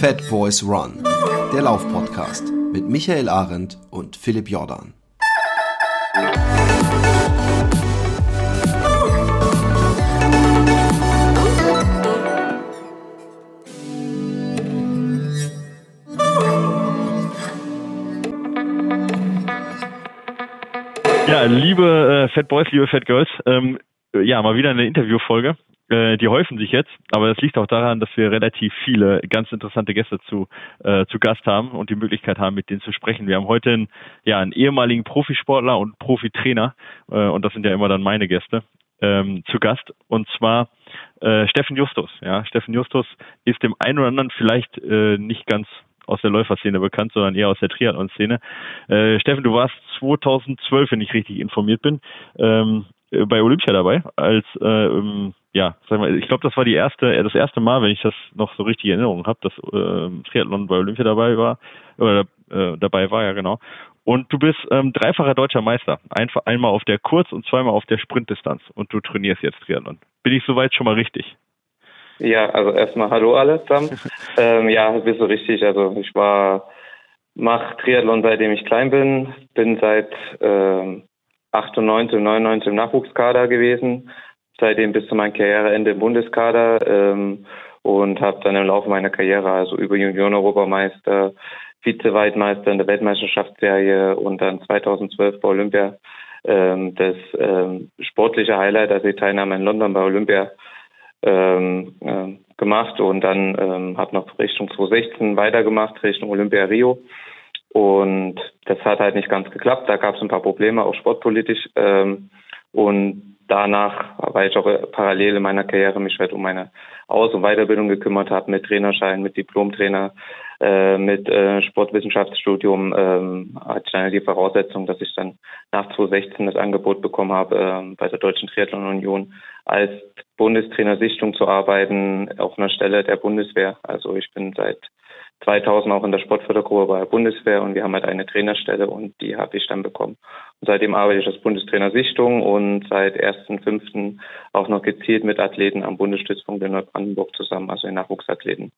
Fat Boys Run, der Laufpodcast mit Michael Arendt und Philipp Jordan. Ja, liebe äh, Fat Boys, liebe Fat Girls, ähm, ja, mal wieder eine Interviewfolge. Äh, die häufen sich jetzt, aber das liegt auch daran, dass wir relativ viele ganz interessante Gäste zu, äh, zu Gast haben und die Möglichkeit haben, mit denen zu sprechen. Wir haben heute einen, ja, einen ehemaligen Profisportler und Profitrainer, äh, und das sind ja immer dann meine Gäste, ähm, zu Gast, und zwar äh, Steffen Justus. Ja, Steffen Justus ist dem einen oder anderen vielleicht äh, nicht ganz aus der Läuferszene bekannt, sondern eher aus der Triathlon-Szene. Äh, Steffen, du warst 2012, wenn ich richtig informiert bin, ähm, äh, bei Olympia dabei, als äh, ähm, ja, sag mal, ich glaube, das war die erste, äh, das erste Mal, wenn ich das noch so richtig in Erinnerung habe, dass äh, Triathlon bei Olympia dabei war, oder äh, dabei war, ja genau. Und du bist ähm, dreifacher deutscher Meister. Einfach einmal auf der Kurz- und zweimal auf der Sprintdistanz. Und du trainierst jetzt Triathlon. Bin ich soweit schon mal richtig? Ja, also erstmal Hallo alle zusammen. ähm, ja, bist du richtig. Also ich war, mach Triathlon seitdem ich klein bin, bin seit ähm, 98 und 99 im Nachwuchskader gewesen, seitdem bis zu meinem Karriereende im Bundeskader ähm, und habe dann im Laufe meiner Karriere also über Junioren-Europameister, Vize-Weltmeister in der Weltmeisterschaftsserie und dann 2012 bei Olympia ähm, das ähm, sportliche Highlight, also die Teilnahme in London bei Olympia ähm, äh, gemacht und dann ähm, habe noch Richtung 2016 weitergemacht, Richtung Olympia Rio. Und das hat halt nicht ganz geklappt. Da gab es ein paar Probleme, auch sportpolitisch. Ähm, und danach, weil ich auch parallel in meiner Karriere mich halt um meine Aus- und Weiterbildung gekümmert habe, mit Trainerschein, mit Diplomtrainer, äh, mit äh, Sportwissenschaftsstudium, ähm, hatte ich dann die Voraussetzung, dass ich dann nach 2016 das Angebot bekommen habe, äh, bei der Deutschen Triathlon Union als Bundestrainer Sichtung zu arbeiten auf einer Stelle der Bundeswehr. Also ich bin seit 2000 auch in der Sportfördergruppe bei der Bundeswehr und wir haben halt eine Trainerstelle und die habe ich dann bekommen. Und seitdem arbeite ich als Bundestrainer Sichtung und seit 1.5. auch noch gezielt mit Athleten am Bundesstützpunkt in Neubrandenburg zusammen, also in Nachwuchsathleten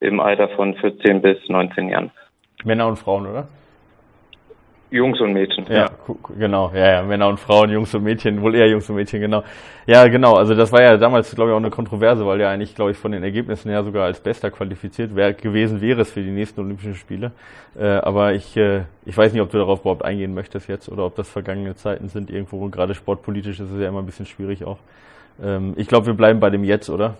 im Alter von 14 bis 19 Jahren. Männer und Frauen, oder? Jungs und Mädchen. Ja, genau. Ja, ja, Männer und Frauen, Jungs und Mädchen, wohl eher Jungs und Mädchen, genau. Ja, genau. Also das war ja damals, glaube ich, auch eine Kontroverse, weil der eigentlich, glaube ich, von den Ergebnissen her sogar als Bester qualifiziert wär, gewesen wäre es für die nächsten Olympischen Spiele. Äh, aber ich, äh, ich weiß nicht, ob du darauf überhaupt eingehen möchtest jetzt oder ob das vergangene Zeiten sind irgendwo. Und gerade sportpolitisch ist es ja immer ein bisschen schwierig auch. Ähm, ich glaube, wir bleiben bei dem Jetzt, oder?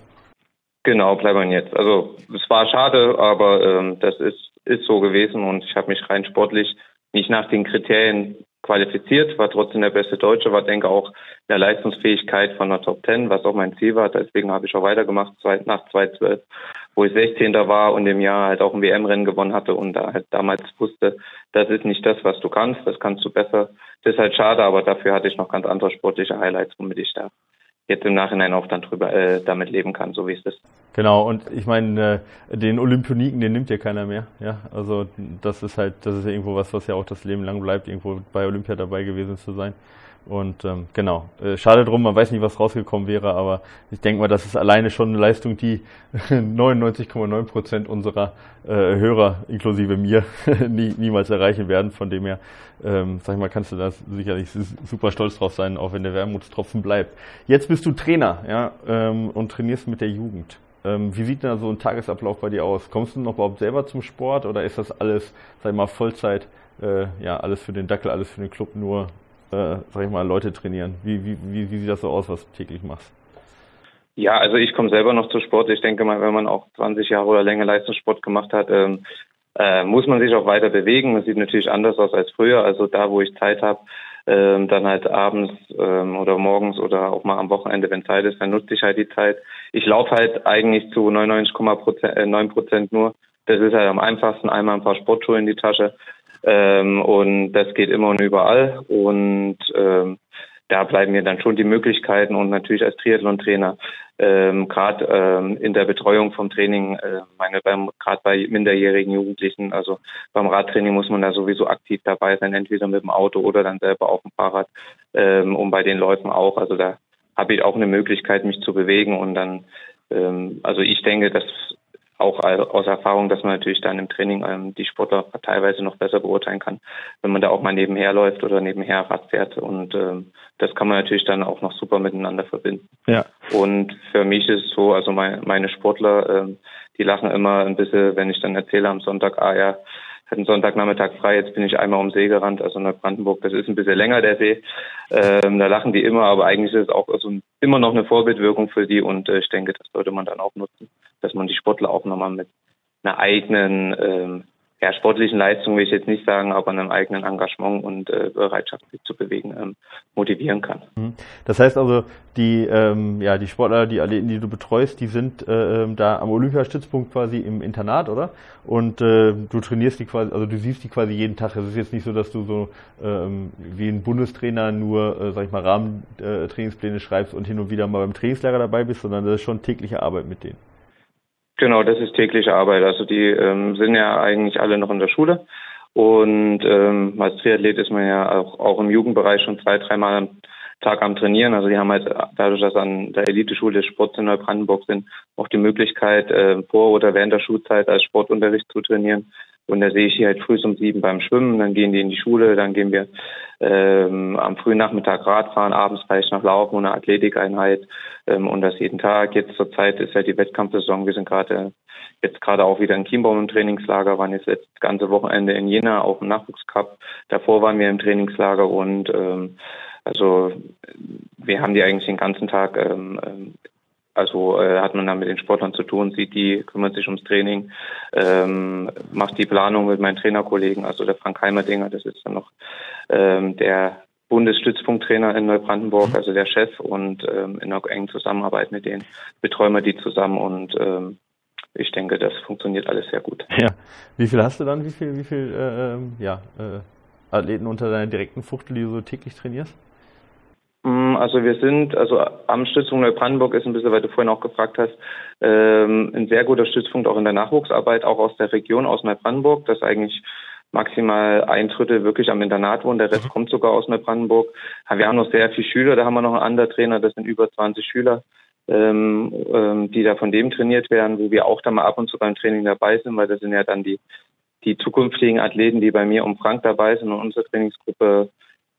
Genau, bleiben wir jetzt. Also es war schade, aber ähm, das ist, ist so gewesen und ich habe mich rein sportlich nicht nach den Kriterien qualifiziert, war trotzdem der beste Deutsche, war denke auch in der Leistungsfähigkeit von der Top Ten, was auch mein Ziel war. Deswegen habe ich auch weitergemacht nach 2012, wo ich 16. war und im Jahr halt auch ein WM-Rennen gewonnen hatte und da halt damals wusste, das ist nicht das, was du kannst, das kannst du besser. Das ist halt schade, aber dafür hatte ich noch ganz andere sportliche Highlights, womit ich da jetzt im Nachhinein auch dann drüber äh, damit leben kann, so wie es ist. Genau, und ich meine, äh, den Olympioniken, den nimmt ja keiner mehr. Ja, also das ist halt, das ist ja irgendwo was, was ja auch das Leben lang bleibt, irgendwo bei Olympia dabei gewesen zu sein. Und ähm, genau, äh, schade drum, man weiß nicht, was rausgekommen wäre, aber ich denke mal, das ist alleine schon eine Leistung, die 99,9 Prozent unserer äh, Hörer, inklusive mir, nie, niemals erreichen werden. Von dem her, ähm, sag ich mal, kannst du da sicherlich super stolz drauf sein, auch wenn der Wermutstropfen bleibt. Jetzt bist du Trainer ja, ähm, und trainierst mit der Jugend. Ähm, wie sieht denn da so ein Tagesablauf bei dir aus? Kommst du noch überhaupt selber zum Sport oder ist das alles, sag ich mal, Vollzeit, äh, ja, alles für den Dackel, alles für den Club, nur äh, sag ich mal, Leute trainieren? Wie, wie, wie, sieht das so aus, was du täglich machst? Ja, also ich komme selber noch zu Sport. Ich denke mal, wenn man auch 20 Jahre oder länger Leistungssport gemacht hat, ähm, äh, muss man sich auch weiter bewegen. Das sieht natürlich anders aus als früher. Also da, wo ich Zeit habe, ähm, dann halt abends ähm, oder morgens oder auch mal am Wochenende, wenn Zeit ist, dann nutze ich halt die Zeit. Ich laufe halt eigentlich zu 99,9 Prozent nur. Das ist halt am einfachsten, einmal ein paar Sportschuhe in die Tasche ähm, und das geht immer und überall. Und ähm, da bleiben mir dann schon die Möglichkeiten und natürlich als Triathlon-Trainer ähm, gerade ähm, in der Betreuung vom Training, äh, gerade bei minderjährigen Jugendlichen, also beim Radtraining muss man da sowieso aktiv dabei sein, entweder mit dem Auto oder dann selber auf dem Fahrrad ähm, und bei den Läufen auch. Also da habe ich auch eine Möglichkeit, mich zu bewegen und dann, ähm, also ich denke, dass auch aus Erfahrung, dass man natürlich dann im Training ähm, die Sportler teilweise noch besser beurteilen kann, wenn man da auch mal nebenher läuft oder nebenher Rad fährt. Und ähm, das kann man natürlich dann auch noch super miteinander verbinden. Ja. Und für mich ist es so, also mein, meine Sportler, ähm, die lachen immer ein bisschen, wenn ich dann erzähle am Sonntag, ah ja, hatten Sonntagnachmittag frei, jetzt bin ich einmal um See gerannt, also Neubrandenburg, das ist ein bisschen länger, der See. Ähm, da lachen die immer, aber eigentlich ist es auch also immer noch eine Vorbildwirkung für die und äh, ich denke, das sollte man dann auch nutzen, dass man die Sportler auch nochmal mit einer eigenen ähm, ja, sportlichen Leistung will ich jetzt nicht sagen, aber einem eigenen Engagement und äh, Bereitschaft, sich zu bewegen, ähm, motivieren kann. Mhm. Das heißt also, die, ähm, ja, die Sportler, die Athleten, die du betreust, die sind äh, ähm, da am Olympiastützpunkt quasi im Internat, oder? Und äh, du trainierst die quasi, also du siehst die quasi jeden Tag. Es ist jetzt nicht so, dass du so ähm, wie ein Bundestrainer nur, äh, sag ich mal, Rahmentrainingspläne schreibst und hin und wieder mal beim Trainingslager dabei bist, sondern das ist schon tägliche Arbeit mit denen. Genau, das ist tägliche Arbeit. Also die ähm, sind ja eigentlich alle noch in der Schule. Und ähm, als Triathlet ist man ja auch, auch im Jugendbereich schon zwei, dreimal am Tag am Trainieren. Also die haben halt dadurch, dass an der Eliteschule des Sports in Neubrandenburg sind, auch die Möglichkeit, äh, vor oder während der Schulzeit als Sportunterricht zu trainieren. Und da sehe ich die halt früh um sieben beim Schwimmen, dann gehen die in die Schule, dann gehen wir ähm, am frühen Nachmittag Radfahren, abends vielleicht noch Laufen und eine Athletikeinheit ähm, und das jeden Tag. Jetzt zur Zeit ist ja die Wettkampfsaison. Wir sind gerade jetzt gerade auch wieder in Chiembaum im Trainingslager, waren jetzt das ganze Wochenende in Jena auf dem Nachwuchscup. Davor waren wir im Trainingslager und ähm, also wir haben die eigentlich den ganzen Tag ähm, ähm also äh, hat man dann mit den Sportlern zu tun, sieht die, kümmert sich ums Training, ähm, macht die Planung mit meinen Trainerkollegen, also der Frank Heimerdinger, das ist dann noch ähm, der Bundesstützpunkttrainer in Neubrandenburg, mhm. also der Chef und ähm, in einer engen Zusammenarbeit mit denen betreuen wir die zusammen und ähm, ich denke, das funktioniert alles sehr gut. Ja. Wie viel hast du dann? Wie viel, wie viel äh, ähm, ja, äh, Athleten unter deiner direkten Fuchtel, die du so täglich trainierst? Mm, also wir sind, also am Stützpunkt Neubrandenburg ist ein bisschen, weil du vorhin auch gefragt hast, ähm, ein sehr guter Stützpunkt auch in der Nachwuchsarbeit, auch aus der Region, aus Neubrandenburg, das eigentlich maximal ein Drittel wirklich am Internat wohnen, der Rest mhm. kommt sogar aus Neubrandenburg. Wir haben noch sehr viele Schüler, da haben wir noch einen anderen Trainer, das sind über 20 Schüler, ähm, ähm, die da von dem trainiert werden, wo wir auch da mal ab und zu beim Training dabei sind, weil das sind ja dann die, die zukünftigen Athleten, die bei mir um Frank dabei sind und unsere Trainingsgruppe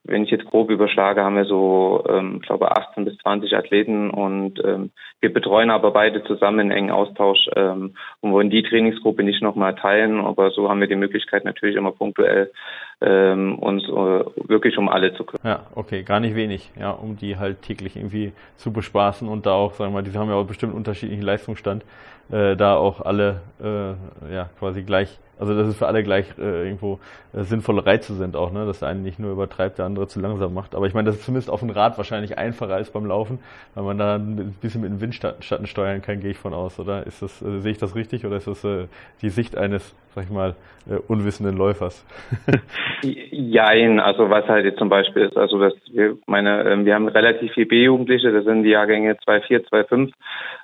wenn ich jetzt grob überschlage, haben wir so, ähm, glaube 18 bis 20 Athleten und ähm, wir betreuen aber beide zusammen in engen Austausch ähm, und wollen die Trainingsgruppe nicht nochmal teilen, aber so haben wir die Möglichkeit natürlich immer punktuell ähm, uns äh, wirklich um alle zu kümmern. Ja, okay, gar nicht wenig, ja, um die halt täglich irgendwie zu bespaßen und da auch, sagen wir mal, die haben ja auch bestimmt unterschiedlichen Leistungsstand, äh, da auch alle äh, ja quasi gleich also dass es für alle gleich äh, irgendwo äh, sinnvolle Reize sind auch, ne? dass der eine nicht nur übertreibt, der andere zu langsam macht. Aber ich meine, das ist zumindest auf dem Rad wahrscheinlich einfacher als beim Laufen, weil man da ein bisschen mit dem Windschatten steuern kann, gehe ich von aus, oder? Ist das, äh, sehe ich das richtig oder ist das äh, die Sicht eines, sag ich mal, äh, unwissenden Läufers? Jein, also was halt jetzt zum Beispiel ist, also dass wir meine, äh, wir haben relativ viele B-Jugendliche, das sind die Jahrgänge 2,4, 2,5,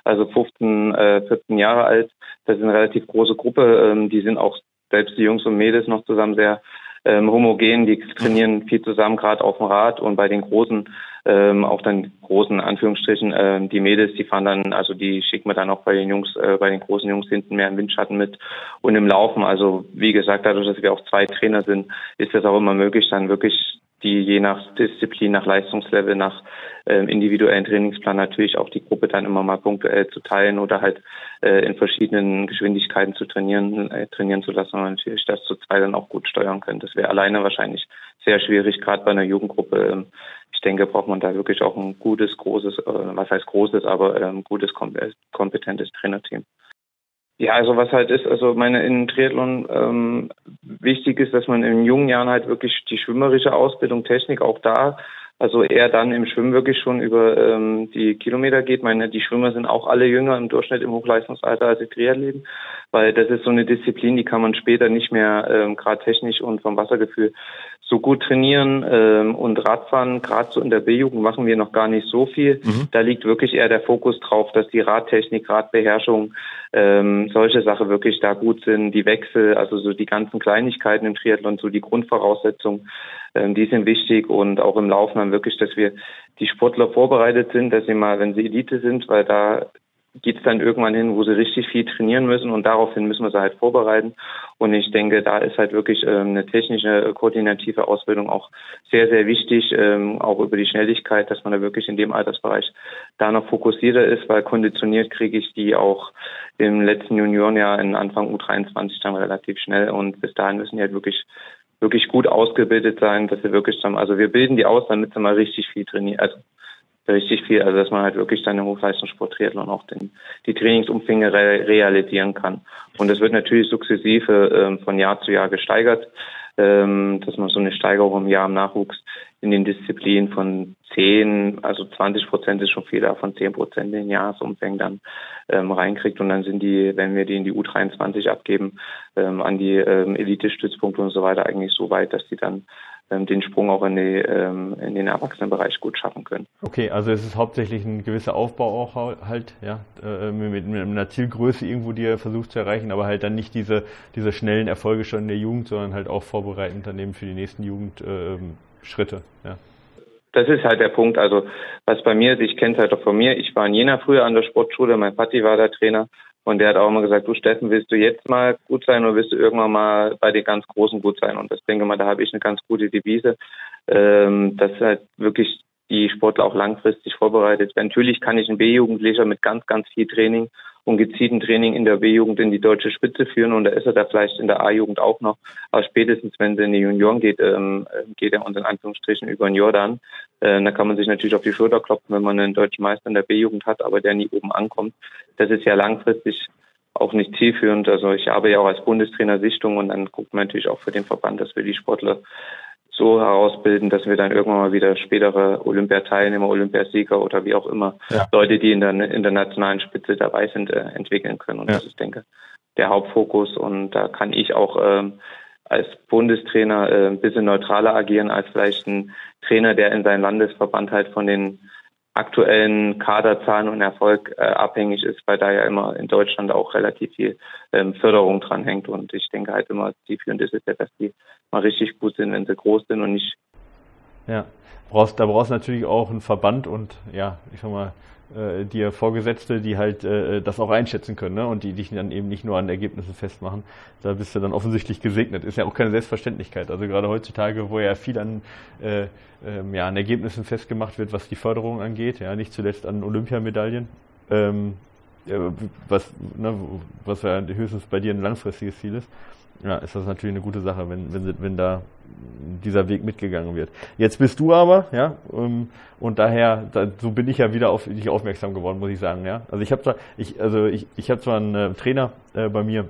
also 15, äh, 14 Jahre alt. Das ist eine relativ große Gruppe, ähm, die sind auch selbst die Jungs und Mädels noch zusammen sehr ähm, homogen, die trainieren viel zusammen, gerade auf dem Rad und bei den großen, ähm, auch dann großen Anführungsstrichen, ähm, die Mädels, die fahren dann, also die schicken wir dann auch bei den Jungs, äh, bei den großen Jungs hinten mehr im Windschatten mit und im Laufen. Also wie gesagt, dadurch, dass wir auch zwei Trainer sind, ist das auch immer möglich, dann wirklich die je nach Disziplin, nach Leistungslevel, nach äh, individuellen Trainingsplan natürlich auch die Gruppe dann immer mal punktuell zu teilen oder halt äh, in verschiedenen Geschwindigkeiten zu trainieren, äh, trainieren zu lassen und natürlich das zu zwei dann auch gut steuern können. Das wäre alleine wahrscheinlich sehr schwierig, gerade bei einer Jugendgruppe. Ähm, ich denke, braucht man da wirklich auch ein gutes, großes, äh, was heißt großes, aber ähm, gutes, kompetentes Trainerteam. Ja, also was halt ist, also meine in Triathlon ähm, wichtig ist, dass man in jungen Jahren halt wirklich die schwimmerische Ausbildung, Technik auch da, also eher dann im Schwimmen wirklich schon über ähm, die Kilometer geht. Meine, die Schwimmer sind auch alle jünger im Durchschnitt im Hochleistungsalter als die Triathleten, weil das ist so eine Disziplin, die kann man später nicht mehr ähm, gerade technisch und vom Wassergefühl so gut trainieren ähm, und Radfahren, gerade so in der B-Jugend machen wir noch gar nicht so viel. Mhm. Da liegt wirklich eher der Fokus drauf, dass die Radtechnik, Radbeherrschung, ähm, solche Sachen wirklich da gut sind, die Wechsel, also so die ganzen Kleinigkeiten im Triathlon, so die Grundvoraussetzungen, die sind wichtig und auch im Laufen dann wirklich, dass wir die Sportler vorbereitet sind, dass sie mal, wenn sie Elite sind, weil da geht es dann irgendwann hin, wo sie richtig viel trainieren müssen und daraufhin müssen wir sie halt vorbereiten. Und ich denke, da ist halt wirklich ähm, eine technische, koordinative Ausbildung auch sehr, sehr wichtig, ähm, auch über die Schnelligkeit, dass man da wirklich in dem Altersbereich da noch fokussierter ist, weil konditioniert kriege ich die auch im letzten Juniorenjahr in Anfang U23 dann relativ schnell und bis dahin müssen die halt wirklich wirklich gut ausgebildet sein, dass wir wirklich dann, also wir bilden die aus, damit sie mal richtig viel trainieren, also richtig viel, also dass man halt wirklich dann im Hochleistungssport Triathlon auch den, die Trainingsumfänge re realisieren kann. Und das wird natürlich sukzessive ähm, von Jahr zu Jahr gesteigert, dass man so eine Steigerung im Jahr im Nachwuchs in den Disziplinen von 10, also 20 Prozent ist schon viel, von 10 Prozent in den Jahresumfängen dann ähm, reinkriegt. Und dann sind die, wenn wir die in die U23 abgeben, ähm, an die ähm, Elite-Stützpunkte und so weiter eigentlich so weit, dass die dann ähm, den Sprung auch in, die, ähm, in den Erwachsenenbereich gut schaffen können. Okay, also es ist hauptsächlich ein gewisser Aufbau auch halt, ja, äh, mit, mit einer Zielgröße irgendwo, die er versucht zu erreichen, aber halt dann nicht diese, diese schnellen Erfolge schon in der Jugend, sondern halt auch vorbereitend daneben für die nächsten Jugendschritte, ähm, ja. Das ist halt der Punkt. Also was bei mir ich kenne es halt auch von mir. Ich war in Jena früher an der Sportschule, mein Patti war der Trainer und der hat auch immer gesagt, du Steffen, willst du jetzt mal gut sein oder willst du irgendwann mal bei den ganz Großen gut sein? Und das denke mal, da habe ich eine ganz gute Devise, ähm, dass halt wirklich die Sportler auch langfristig vorbereitet werden. Natürlich kann ich einen B-Jugendlicher mit ganz, ganz viel Training und gezielten Training in der B-Jugend in die deutsche Spitze führen und da ist er da vielleicht in der A-Jugend auch noch. Aber spätestens, wenn sie in die Junioren geht, ähm, geht er uns in Anführungsstrichen über den Jordan. Äh, da kann man sich natürlich auf die Schulter klopfen, wenn man einen deutschen Meister in der B-Jugend hat, aber der nie oben ankommt. Das ist ja langfristig auch nicht zielführend. Also ich habe ja auch als Bundestrainer Sichtung und dann guckt man natürlich auch für den Verband, dass wir die Sportler so herausbilden, dass wir dann irgendwann mal wieder spätere Olympiateilnehmer, Olympiasieger oder wie auch immer ja. Leute, die in der internationalen Spitze dabei sind, äh, entwickeln können. Und ja. das ist, denke der Hauptfokus. Und da kann ich auch ähm, als Bundestrainer äh, ein bisschen neutraler agieren als vielleicht ein Trainer, der in seinem Landesverband halt von den aktuellen Kaderzahlen und Erfolg äh, abhängig ist, weil da ja immer in Deutschland auch relativ viel ähm, Förderung dran hängt. Und ich denke halt immer, zielführend ist es ja, dass die mal richtig gut sind, wenn sie groß sind und nicht. Ja, brauchst, da brauchst du natürlich auch einen Verband und ja, ich sag mal, äh, dir Vorgesetzte, die halt äh, das auch einschätzen können ne? und die dich dann eben nicht nur an Ergebnissen festmachen. Da bist du dann offensichtlich gesegnet. Ist ja auch keine Selbstverständlichkeit. Also gerade heutzutage, wo ja viel an, äh, ähm, ja, an Ergebnissen festgemacht wird, was die Förderung angeht, ja, nicht zuletzt an Olympiamedaillen. Ähm, was, ne, was ja höchstens bei dir ein langfristiges Ziel ist ja, ist das natürlich eine gute Sache, wenn, wenn, wenn da dieser Weg mitgegangen wird. Jetzt bist du aber, ja, ähm, und daher, da, so bin ich ja wieder auf dich aufmerksam geworden, muss ich sagen, ja. Also ich habe zwar, ich, also ich, ich habe zwar einen äh, Trainer äh, bei mir,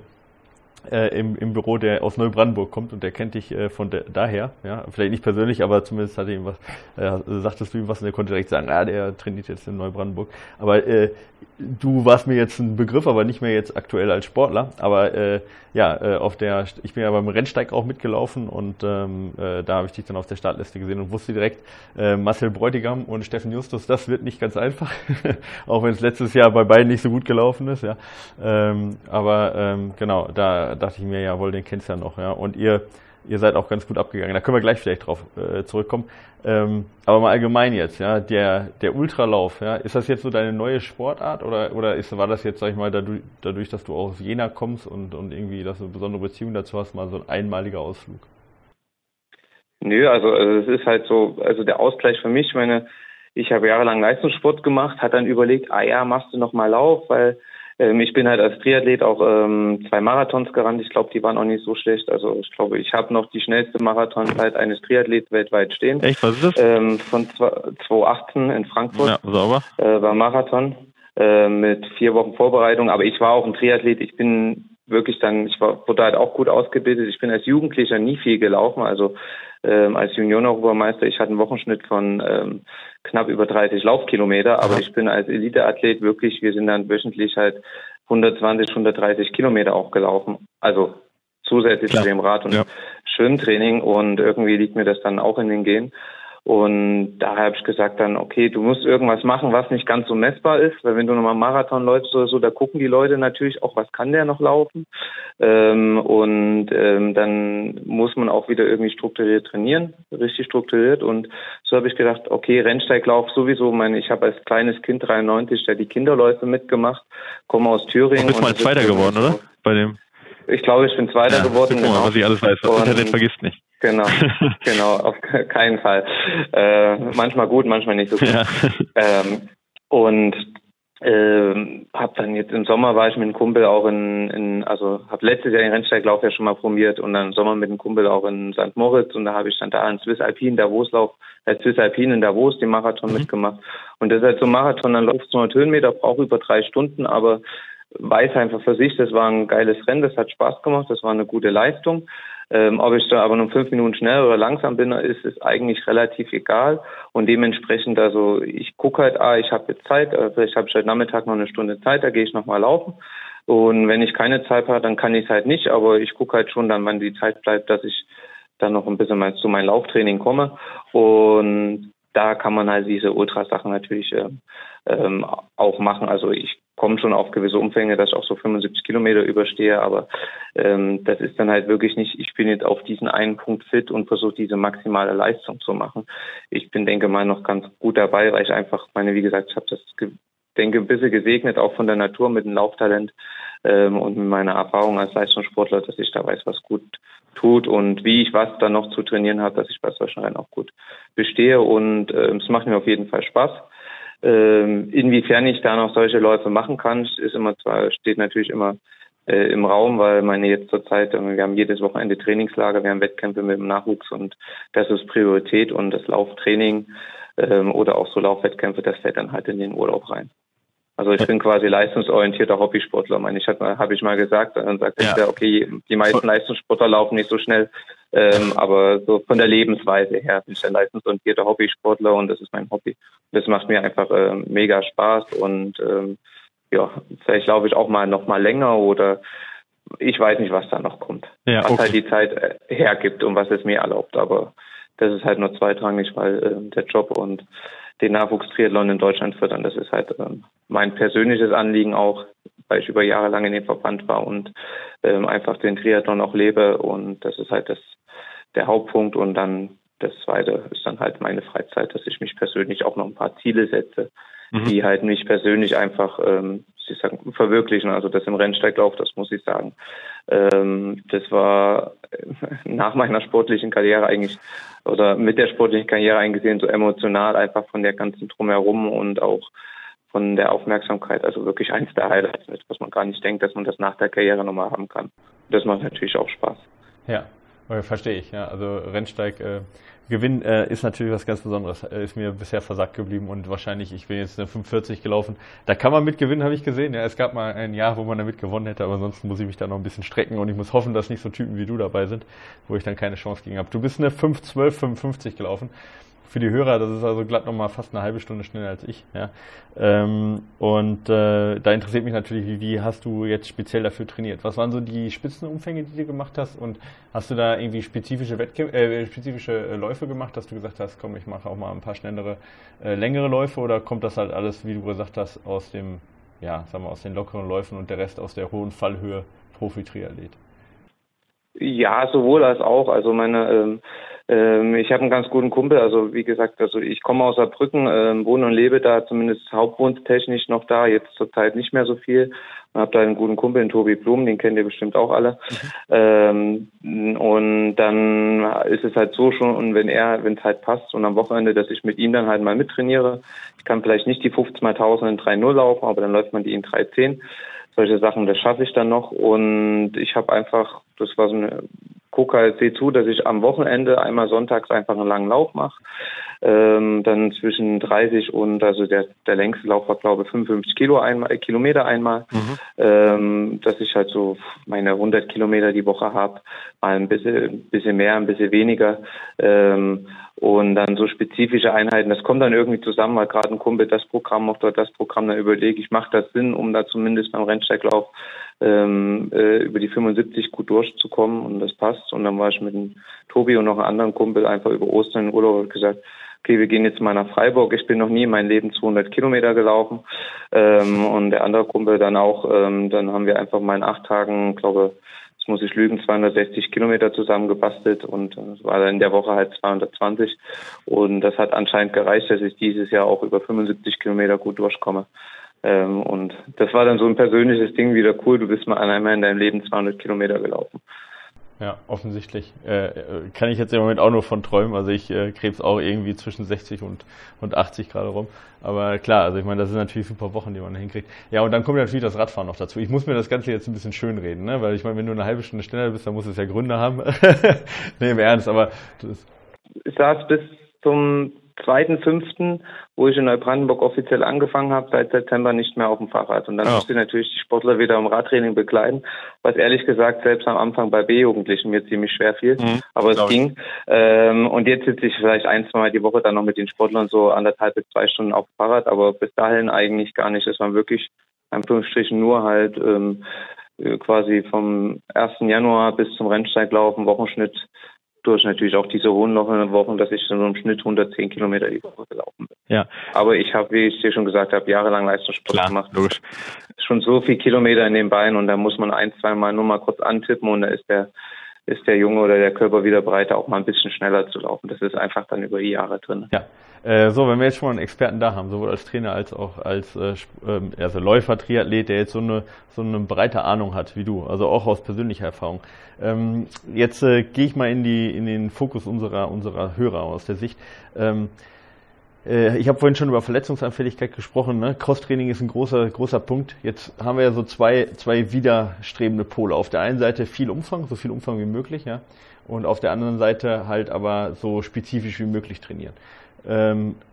äh, im, im Büro, der aus Neubrandenburg kommt und der kennt dich äh, von daher, ja, vielleicht nicht persönlich, aber zumindest hat ihm was, äh, sagtest du ihm was und der konnte direkt sagen, ah, der trainiert jetzt in Neubrandenburg. Aber äh, du warst mir jetzt ein Begriff, aber nicht mehr jetzt aktuell als Sportler. Aber äh, ja, äh, auf der, ich bin ja beim Rennsteig auch mitgelaufen und ähm, äh, da habe ich dich dann auf der Startliste gesehen und wusste direkt, äh, Marcel Bräutigam und Steffen Justus, das wird nicht ganz einfach, auch wenn es letztes Jahr bei beiden nicht so gut gelaufen ist, ja. Ähm, aber ähm, genau, da dachte ich mir, jawohl, den kennst du ja noch, ja. Und ihr ihr seid auch ganz gut abgegangen. Da können wir gleich vielleicht drauf äh, zurückkommen. Ähm, aber mal allgemein jetzt, ja, der, der Ultralauf, ja, ist das jetzt so deine neue Sportart oder, oder ist, war das jetzt, sag ich mal, dadurch, dadurch, dass du aus Jena kommst und, und irgendwie, dass eine besondere Beziehung dazu hast, mal so ein einmaliger Ausflug? Nö, also, also es ist halt so, also der Ausgleich für mich, meine, ich habe jahrelang Leistungssport gemacht, hat dann überlegt, ah ja, machst du noch mal Lauf, weil ähm, ich bin halt als Triathlet auch ähm, zwei Marathons gerannt. Ich glaube, die waren auch nicht so schlecht. Also ich glaube, ich habe noch die schnellste Marathonzeit eines Triathleten weltweit stehen. Echt, was ist das? Ähm, von 2018 in Frankfurt. Ja, sauber. Äh, war Marathon äh, mit vier Wochen Vorbereitung. Aber ich war auch ein Triathlet. Ich bin wirklich dann, ich war, wurde halt auch gut ausgebildet. Ich bin als Jugendlicher nie viel gelaufen. Also ähm, als Junioren-Europameister, ich hatte einen Wochenschnitt von ähm, knapp über 30 Laufkilometer, aber ich bin als Eliteathlet wirklich, wir sind dann wöchentlich halt 120, 130 Kilometer auch gelaufen. Also zusätzlich Klar. zu dem Rad- und ja. Schwimmtraining und irgendwie liegt mir das dann auch in den Genen. Und daher habe ich gesagt dann, okay, du musst irgendwas machen, was nicht ganz so messbar ist, weil wenn du nochmal Marathon läufst oder so, da gucken die Leute natürlich auch, was kann der noch laufen. Ähm, und ähm, dann muss man auch wieder irgendwie strukturiert trainieren, richtig strukturiert. Und so habe ich gedacht, okay, Rennsteiglauf sowieso, meine, ich habe als kleines Kind 93 da die Kinderläufe mitgemacht, komme aus Thüringen. Du bist mal Zweiter geworden, oder? Bei dem ich glaube, ich bin Zweiter ja, geworden. Genau. Was ich alles weiß. Das Internet vergisst nicht. Genau, genau, auf keinen Fall. Äh, manchmal gut, manchmal nicht so gut. Ja. Ähm, und äh, habe dann jetzt im Sommer war ich mit einem Kumpel auch in, in also habe letztes Jahr den Rennsteiglauf ja schon mal probiert und dann im Sommer mit einem Kumpel auch in St. Moritz und da habe ich dann da in Swiss Alpine Davoslauf, äh, Swiss Alpine in Davos den Marathon mhm. mitgemacht und das ist halt so ein Marathon, dann läufst du 100 Höhenmeter, braucht über drei Stunden, aber weiß einfach für sich, das war ein geiles Rennen, das hat Spaß gemacht, das war eine gute Leistung. Ähm, ob ich da aber nur fünf Minuten schnell oder langsam bin, ist, ist eigentlich relativ egal. Und dementsprechend, also ich gucke halt, ah, ich habe jetzt Zeit, vielleicht habe ich heute Nachmittag noch eine Stunde Zeit, da gehe ich nochmal laufen. Und wenn ich keine Zeit habe, dann kann ich es halt nicht, aber ich gucke halt schon dann, wann die Zeit bleibt, dass ich dann noch ein bisschen mal zu meinem Lauftraining komme. Und da kann man halt diese Ultrasachen natürlich äh, ähm, auch machen. Also ich komme schon auf gewisse Umfänge, dass ich auch so 75 Kilometer überstehe, aber ähm, das ist dann halt wirklich nicht, ich bin jetzt auf diesen einen Punkt fit und versuche diese maximale Leistung zu machen. Ich bin, denke mal, noch ganz gut dabei, weil ich einfach, meine, wie gesagt, ich habe das, denke, ein bisschen gesegnet, auch von der Natur mit dem Lauftalent ähm, und mit meiner Erfahrung als Leistungssportler, dass ich da weiß, was gut tut und wie ich was dann noch zu trainieren habe, dass ich bei solchen Rennen auch gut bestehe und äh, es macht mir auf jeden Fall Spaß. Ähm, inwiefern ich da noch solche Läufe machen kann, ist immer zwar, steht natürlich immer äh, im Raum, weil meine jetzt zurzeit, äh, wir haben jedes Wochenende Trainingslager, wir haben Wettkämpfe mit dem Nachwuchs und das ist Priorität und das Lauftraining ähm, oder auch so Laufwettkämpfe, das fällt dann halt in den Urlaub rein. Also ich bin quasi leistungsorientierter Hobbysportler. Meine, ich habe hab ich mal gesagt, dann sagt ja. er, okay, die meisten Leistungssportler laufen nicht so schnell, ähm, aber so von der Lebensweise her bin ich ein leistungsorientierter Hobbysportler und das ist mein Hobby. Das macht mir einfach äh, mega Spaß und ähm, ja, vielleicht laufe ich auch mal noch mal länger oder ich weiß nicht, was da noch kommt. Ja, okay. Was halt die Zeit äh, hergibt und was es mir erlaubt. Aber das ist halt nur zweitrangig, weil äh, der Job und den Nachwuchstriathlon in Deutschland fördern. Das ist halt ähm, mein persönliches Anliegen auch, weil ich über Jahre lang in dem Verband war und ähm, einfach den Triathlon auch lebe. Und das ist halt das, der Hauptpunkt. Und dann das zweite ist dann halt meine Freizeit, dass ich mich persönlich auch noch ein paar Ziele setze, mhm. die halt mich persönlich einfach ähm, sagen, verwirklichen. Also das im Rennsteiglauf, das muss ich sagen. Ähm, das war nach meiner sportlichen Karriere eigentlich oder mit der sportlichen Karriere eingesehen so emotional einfach von der ganzen Drumherum und auch von der Aufmerksamkeit. Also wirklich eins der Highlights, was man gar nicht denkt, dass man das nach der Karriere nochmal haben kann. Das macht natürlich auch Spaß. Ja, verstehe ich. Ja. Also Rennsteig äh, Gewinn äh, ist natürlich was ganz Besonderes. Äh, ist mir bisher versagt geblieben und wahrscheinlich, ich bin jetzt eine 45 gelaufen. Da kann man mit gewinnen, habe ich gesehen. Ja, es gab mal ein Jahr, wo man damit gewonnen hätte, aber ansonsten muss ich mich da noch ein bisschen strecken und ich muss hoffen, dass nicht so Typen wie du dabei sind, wo ich dann keine Chance gegen habe. Du bist eine 512, 55 gelaufen für die Hörer, das ist also glatt nochmal fast eine halbe Stunde schneller als ich. Ja. Ähm, und äh, da interessiert mich natürlich, wie, wie hast du jetzt speziell dafür trainiert? Was waren so die Spitzenumfänge, die du gemacht hast? Und hast du da irgendwie spezifische Wettkämpfe, äh, spezifische äh, Läufe gemacht, dass du gesagt hast, komm, ich mache auch mal ein paar schnellere, äh, längere Läufe oder kommt das halt alles, wie du gesagt hast, aus dem, ja, sagen wir, aus den lockeren Läufen und der Rest aus der hohen Fallhöhe Profi-Triathlet? Ja, sowohl als auch. Also meine ähm, ähm, ich habe einen ganz guten Kumpel, also wie gesagt, also ich komme aus Saarbrücken, ähm, wohne und lebe da zumindest hauptwohntechnisch noch da, jetzt zurzeit nicht mehr so viel. Und habe da einen guten Kumpel, den Tobi Blum, den kennt ihr bestimmt auch alle. Mhm. Ähm, und dann ist es halt so schon, und wenn er, wenn es halt passt und am Wochenende, dass ich mit ihm dann halt mal mittrainiere. Ich kann vielleicht nicht die 15 mal 1000 in 3.0 laufen, aber dann läuft man die in 3.10 solche Sachen, das schaffe ich dann noch. Und ich habe einfach, das war so eine gucke halt, sehe zu, dass ich am Wochenende einmal sonntags einfach einen langen Lauf mache. Ähm, dann zwischen 30 und, also der, der längste Lauf war, glaube ich, 55 Kilo einmal, äh, Kilometer einmal, mhm. ähm, dass ich halt so meine 100 Kilometer die Woche habe, mal ein bisschen, bisschen mehr, ein bisschen weniger. Ähm, und dann so spezifische Einheiten, das kommt dann irgendwie zusammen, weil gerade ein Kumpel das Programm macht dort das Programm, dann überlege ich, macht das Sinn, um da zumindest beim Rennsteiglauf ähm, äh, über die 75 gut durchzukommen und das passt. Und dann war ich mit dem Tobi und noch einem anderen Kumpel einfach über Ostern in Urlaub und gesagt, okay, wir gehen jetzt mal nach Freiburg. Ich bin noch nie in meinem Leben 200 Kilometer gelaufen. Ähm, und der andere Kumpel dann auch. Ähm, dann haben wir einfach mal in acht Tagen, glaube jetzt muss ich lügen, 260 Kilometer zusammengebastelt und es war dann in der Woche halt 220. Und das hat anscheinend gereicht, dass ich dieses Jahr auch über 75 Kilometer gut durchkomme. Ähm, und das war dann so ein persönliches Ding wieder cool. Du bist mal einmal in deinem Leben 200 Kilometer gelaufen. Ja, offensichtlich. Äh, kann ich jetzt im Moment auch nur von träumen. Also ich äh, krebs auch irgendwie zwischen 60 und, und 80 gerade rum. Aber klar, also ich meine, das sind natürlich super Wochen, die man da hinkriegt. Ja, und dann kommt natürlich das Radfahren noch dazu. Ich muss mir das Ganze jetzt ein bisschen schön reden, ne? weil ich meine, wenn du eine halbe Stunde schneller bist, dann muss es ja Gründe haben. nee, im Ernst, aber... Das ich saß bis zum zweiten, fünften, wo ich in Neubrandenburg offiziell angefangen habe, seit September nicht mehr auf dem Fahrrad. Und dann ja. musste ich natürlich die Sportler wieder im Radtraining begleiten, was ehrlich gesagt selbst am Anfang bei B-Jugendlichen mir ziemlich schwer fiel. Mhm, Aber es ging. Ähm, und jetzt sitze ich vielleicht ein, zwei Mal die Woche dann noch mit den Sportlern so anderthalb bis zwei Stunden auf dem Fahrrad, aber bis dahin eigentlich gar nicht. Es war wirklich, Anführungsstrichen, nur halt ähm, quasi vom 1. Januar bis zum Rennsteiglaufen, Wochenschnitt durch natürlich auch diese hohen Wochen, dass ich so im Schnitt 110 Kilometer die Woche gelaufen bin. Ja. Aber ich habe, wie ich dir schon gesagt habe, jahrelang Leistungssport Klar, gemacht. Logisch. Schon so viel Kilometer in den Beinen und da muss man ein, zwei Mal nur mal kurz antippen und da ist der ist der Junge oder der Körper wieder bereit, auch mal ein bisschen schneller zu laufen. Das ist einfach dann über die Jahre drin. Ja. Äh, so, wenn wir jetzt schon einen Experten da haben, sowohl als Trainer als auch als äh, ähm, also Läufer, Triathlet, der jetzt so eine so eine breite Ahnung hat wie du, also auch aus persönlicher Erfahrung. Ähm, jetzt äh, gehe ich mal in die in den Fokus unserer unserer Hörer aus der Sicht. Ähm, äh, ich habe vorhin schon über Verletzungsanfälligkeit gesprochen. Ne? Crosstraining ist ein großer, großer Punkt. Jetzt haben wir ja so zwei, zwei widerstrebende Pole. Auf der einen Seite viel Umfang, so viel Umfang wie möglich, ja. Und auf der anderen Seite halt aber so spezifisch wie möglich trainieren. Ähm, äh,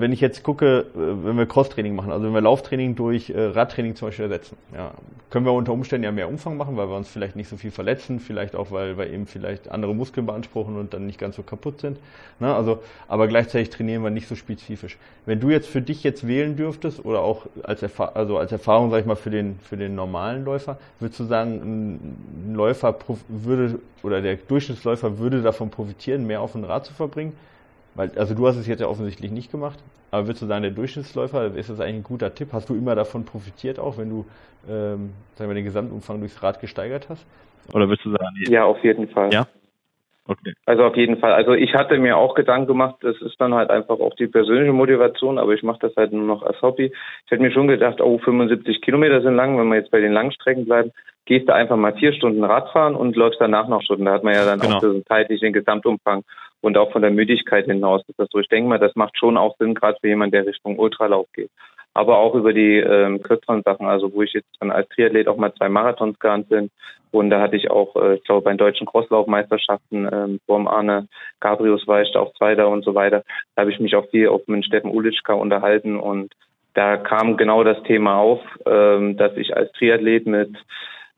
wenn ich jetzt gucke, äh, wenn wir Crosstraining machen, also wenn wir Lauftraining durch äh, Radtraining zum Beispiel ersetzen, ja, können wir unter Umständen ja mehr Umfang machen, weil wir uns vielleicht nicht so viel verletzen, vielleicht auch, weil wir eben vielleicht andere Muskeln beanspruchen und dann nicht ganz so kaputt sind. Ne? Also, aber gleichzeitig trainieren wir nicht so spezifisch. Wenn du jetzt für dich jetzt wählen dürftest oder auch als, Erfa also als Erfahrung, sag ich mal, für den, für den normalen Läufer, würdest du sagen, ein Läufer würde oder der Durchschnittsläufer würde davon profitieren, mehr auf ein Rad zu verbringen? Weil, also du hast es jetzt ja offensichtlich nicht gemacht, aber würdest du sagen, der Durchschnittsläufer, ist das eigentlich ein guter Tipp? Hast du immer davon profitiert, auch wenn du ähm, sagen wir, den Gesamtumfang durchs Rad gesteigert hast? Oder würdest du sagen, ja, auf jeden Fall. Ja. Okay. Also auf jeden Fall. Also ich hatte mir auch Gedanken gemacht, das ist dann halt einfach auch die persönliche Motivation, aber ich mache das halt nur noch als Hobby. Ich hätte mir schon gedacht, oh, 75 Kilometer sind lang, wenn wir jetzt bei den Langstrecken bleiben, gehst du einfach mal vier Stunden Radfahren und läufst danach noch Stunden. Da hat man ja dann genau. auch so zeitlich den Gesamtumfang und auch von der Müdigkeit hinaus ist das so. Ich denke mal, das macht schon auch Sinn, gerade für jemanden, der Richtung Ultralauf geht. Aber auch über die ähm, kürzeren Sachen, also wo ich jetzt dann als Triathlet auch mal zwei Marathons gerannt bin. Und da hatte ich auch, äh, ich glaube, bei den deutschen Crosslaufmeisterschaften, ähm, vorm Arne Gabrius war ich da auch Zweiter und so weiter. Da habe ich mich auch viel auf mit Steffen Ulitschka unterhalten und da kam genau das Thema auf, ähm, dass ich als Triathlet mit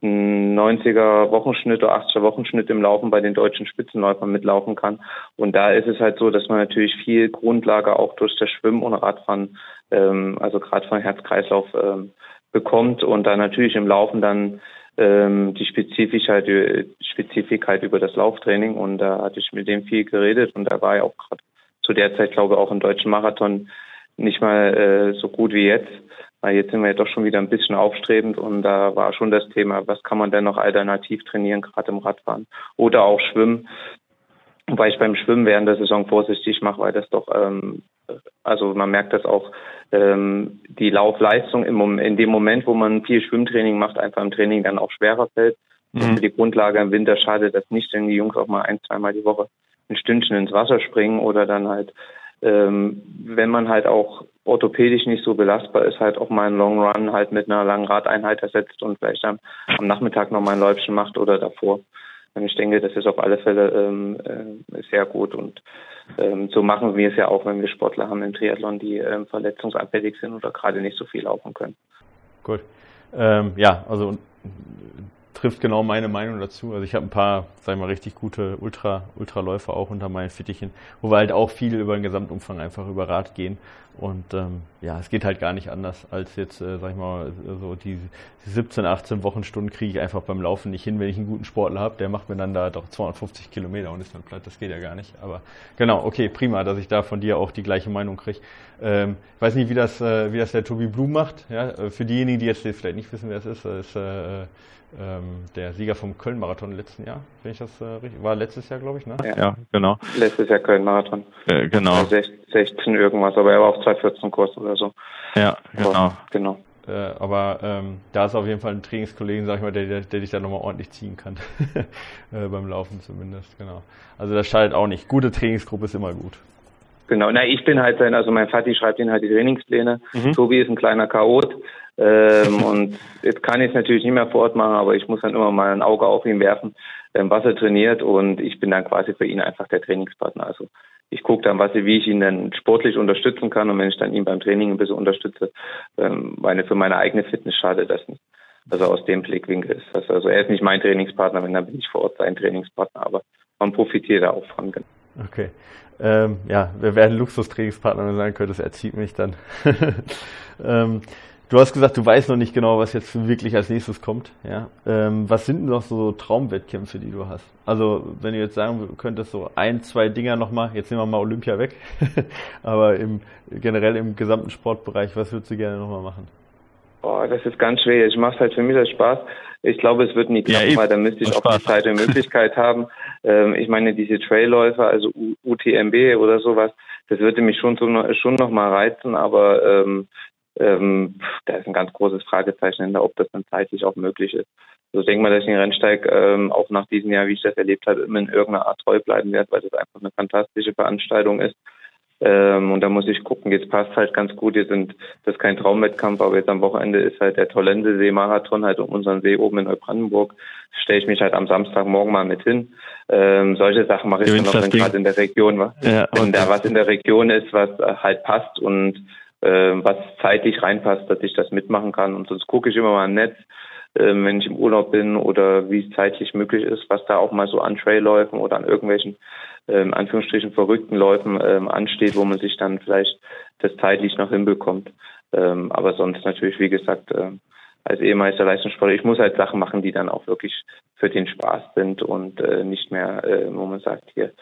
90er Wochenschnitt oder 80er Wochenschnitt im Laufen bei den deutschen Spitzenläufern mitlaufen kann. Und da ist es halt so, dass man natürlich viel Grundlage auch durch das Schwimmen und Radfahren, ähm, also gerade von Herz-Kreislauf ähm, bekommt und dann natürlich im Laufen dann ähm, die Spezifik Spezifik über das Lauftraining. Und da hatte ich mit dem viel geredet und da war ja auch gerade zu der Zeit, glaube ich, auch im deutschen Marathon nicht mal äh, so gut wie jetzt. Weil jetzt sind wir ja doch schon wieder ein bisschen aufstrebend und da war schon das Thema, was kann man denn noch alternativ trainieren, gerade im Radfahren oder auch Schwimmen. Wobei ich beim Schwimmen während der Saison vorsichtig mache, weil das doch, ähm, also man merkt das auch, ähm, die Laufleistung im Moment, in dem Moment, wo man viel Schwimmtraining macht, einfach im Training dann auch schwerer fällt. Mhm. Für die Grundlage im Winter schadet das nicht, wenn die Jungs auch mal ein, zweimal die Woche ein Stündchen ins Wasser springen oder dann halt ähm, wenn man halt auch orthopädisch nicht so belastbar ist, halt auch mal einen Long Run halt mit einer langen Radeinheit ersetzt und vielleicht am, am Nachmittag noch mal ein Läufchen macht oder davor. Ich denke, das ist auf alle Fälle ähm, äh, sehr gut und ähm, so machen wir es ja auch, wenn wir Sportler haben im Triathlon, die ähm, verletzungsanfällig sind oder gerade nicht so viel laufen können. Gut. Ähm, ja, also trifft genau meine Meinung dazu. Also ich habe ein paar, sag ich mal, richtig gute Ultra, Ultraläufer auch unter meinen Fittichen, wo wir halt auch viel über den Gesamtumfang einfach über Rad gehen. Und ähm, ja, es geht halt gar nicht anders als jetzt, äh, sag ich mal, so die 17, 18 Wochenstunden kriege ich einfach beim Laufen nicht hin, wenn ich einen guten Sportler habe. Der macht mir dann da doch 250 Kilometer und ist dann platt. Das geht ja gar nicht. Aber genau, okay, prima, dass ich da von dir auch die gleiche Meinung kriege. Ähm, ich weiß nicht, wie das, äh, wie das der Tobi Blum macht. Ja, äh, für diejenigen, die jetzt vielleicht nicht wissen, wer es ist, ist äh, ähm, der Sieger vom Köln-Marathon letzten Jahr, wenn ich das äh, richtig, war letztes Jahr, glaube ich, ne? Ja, ja genau. Letztes Jahr Köln-Marathon. Äh, genau. 16 irgendwas, aber er war auf 214 Kurs oder so. Ja, genau. Aber, genau. Äh, aber ähm, da ist auf jeden Fall ein Trainingskollegen, sag ich mal, der, der, der dich da nochmal ordentlich ziehen kann. äh, beim Laufen zumindest, genau. Also das schadet auch nicht. Gute Trainingsgruppe ist immer gut. Genau, na ich bin halt sein, also mein Vati schreibt ihn halt die Trainingspläne. Mhm. Tobi ist ein kleiner Chaot. Ähm, und jetzt kann ich es natürlich nicht mehr vor Ort machen, aber ich muss dann immer mal ein Auge auf ihn werfen, ähm, was er trainiert und ich bin dann quasi für ihn einfach der Trainingspartner. Also ich gucke dann, was, wie ich ihn dann sportlich unterstützen kann und wenn ich dann ihn beim Training ein bisschen unterstütze, ähm, meine, für meine eigene Fitness schadet das nicht. Also aus dem Blickwinkel ist das. Also er ist nicht mein Trainingspartner, wenn dann bin ich vor Ort sein Trainingspartner, aber man profitiert da auch von. Okay. Ähm, ja, wir werden Luxustrainingspartner, wenn du sagen könntest, er zieht mich dann. ähm, Du hast gesagt, du weißt noch nicht genau, was jetzt wirklich als nächstes kommt. Ja? Ähm, was sind denn noch so Traumwettkämpfe, die du hast? Also, wenn du jetzt sagen könntest, so ein, zwei Dinger nochmal, jetzt nehmen wir mal Olympia weg, aber im, generell im gesamten Sportbereich, was würdest du gerne nochmal machen? Boah, das ist ganz schwer. Ich mache halt für mich das Spaß. Ich glaube, es wird nie klappen, ja, weil da müsste ich auch die Zeit und Möglichkeit haben. Ähm, ich meine, diese Trailläufer, also UTMB oder sowas, das würde mich schon, so, schon noch mal reizen, aber ähm, ähm, da ist ein ganz großes Fragezeichen hinter, ob das dann zeitlich auch möglich ist. Also ich denke mal, dass ich den Rennsteig ähm, auch nach diesem Jahr, wie ich das erlebt habe, immer in irgendeiner Art treu bleiben werde, weil das einfach eine fantastische Veranstaltung ist. Ähm, und da muss ich gucken, jetzt passt halt ganz gut, jetzt sind das ist kein Traumwettkampf, aber jetzt am Wochenende ist halt der Tollende-See-Marathon halt um unseren See oben in Neubrandenburg. Stelle ich mich halt am Samstagmorgen mal mit hin. Ähm, solche Sachen mache ich dann noch, wenn gerade in der Region war. Ja. Und da was in der Region ist, was halt passt und äh, was zeitlich reinpasst, dass ich das mitmachen kann. Und sonst gucke ich immer mal im Netz, äh, wenn ich im Urlaub bin oder wie es zeitlich möglich ist, was da auch mal so an Trailläufen oder an irgendwelchen ähm, Anführungsstrichen verrückten Läufen ähm, ansteht, wo man sich dann vielleicht das zeitlich noch hinbekommt. Ähm, aber sonst natürlich, wie gesagt, äh, als ehemaliger Leistungssportler, ich muss halt Sachen machen, die dann auch wirklich für den Spaß sind und äh, nicht mehr, äh, wo man sagt, hier,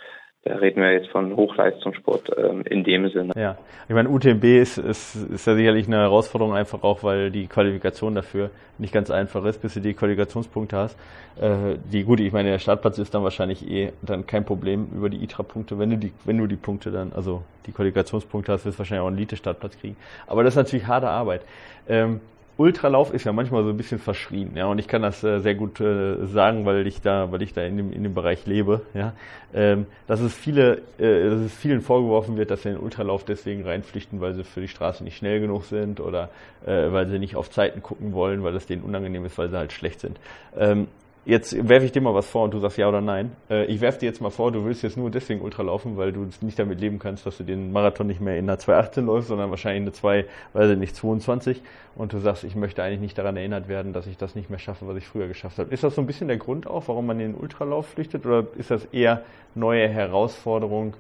da reden wir jetzt von Hochleistungssport ähm, in dem Sinne. Ja, ich meine, UTMB ist, ist, ist ja sicherlich eine Herausforderung, einfach auch, weil die Qualifikation dafür nicht ganz einfach ist, bis du die Qualifikationspunkte hast. Äh, die gut, ich meine, der Startplatz ist dann wahrscheinlich eh dann kein Problem über die ITRA-Punkte. Wenn du die, wenn du die Punkte dann, also die Qualifikationspunkte hast, wirst du wahrscheinlich auch einen Elite-Startplatz kriegen. Aber das ist natürlich harte Arbeit. Ähm, Ultralauf ist ja manchmal so ein bisschen verschrien, ja, und ich kann das äh, sehr gut äh, sagen, weil ich da, weil ich da in dem, in dem Bereich lebe, ja, ähm, dass es viele, äh, dass es vielen vorgeworfen wird, dass sie in den Ultralauf deswegen reinpflichten, weil sie für die Straße nicht schnell genug sind oder äh, weil sie nicht auf Zeiten gucken wollen, weil es denen unangenehm ist, weil sie halt schlecht sind. Ähm, Jetzt werfe ich dir mal was vor und du sagst ja oder nein. Äh, ich werfe dir jetzt mal vor, du willst jetzt nur deswegen Ultra laufen, weil du nicht damit leben kannst, dass du den Marathon nicht mehr in einer 218 läufst, sondern wahrscheinlich in eine 2, weiß ich nicht, 22. Und du sagst, ich möchte eigentlich nicht daran erinnert werden, dass ich das nicht mehr schaffe, was ich früher geschafft habe. Ist das so ein bisschen der Grund auch, warum man in den Ultralauf flüchtet? Oder ist das eher neue Herausforderung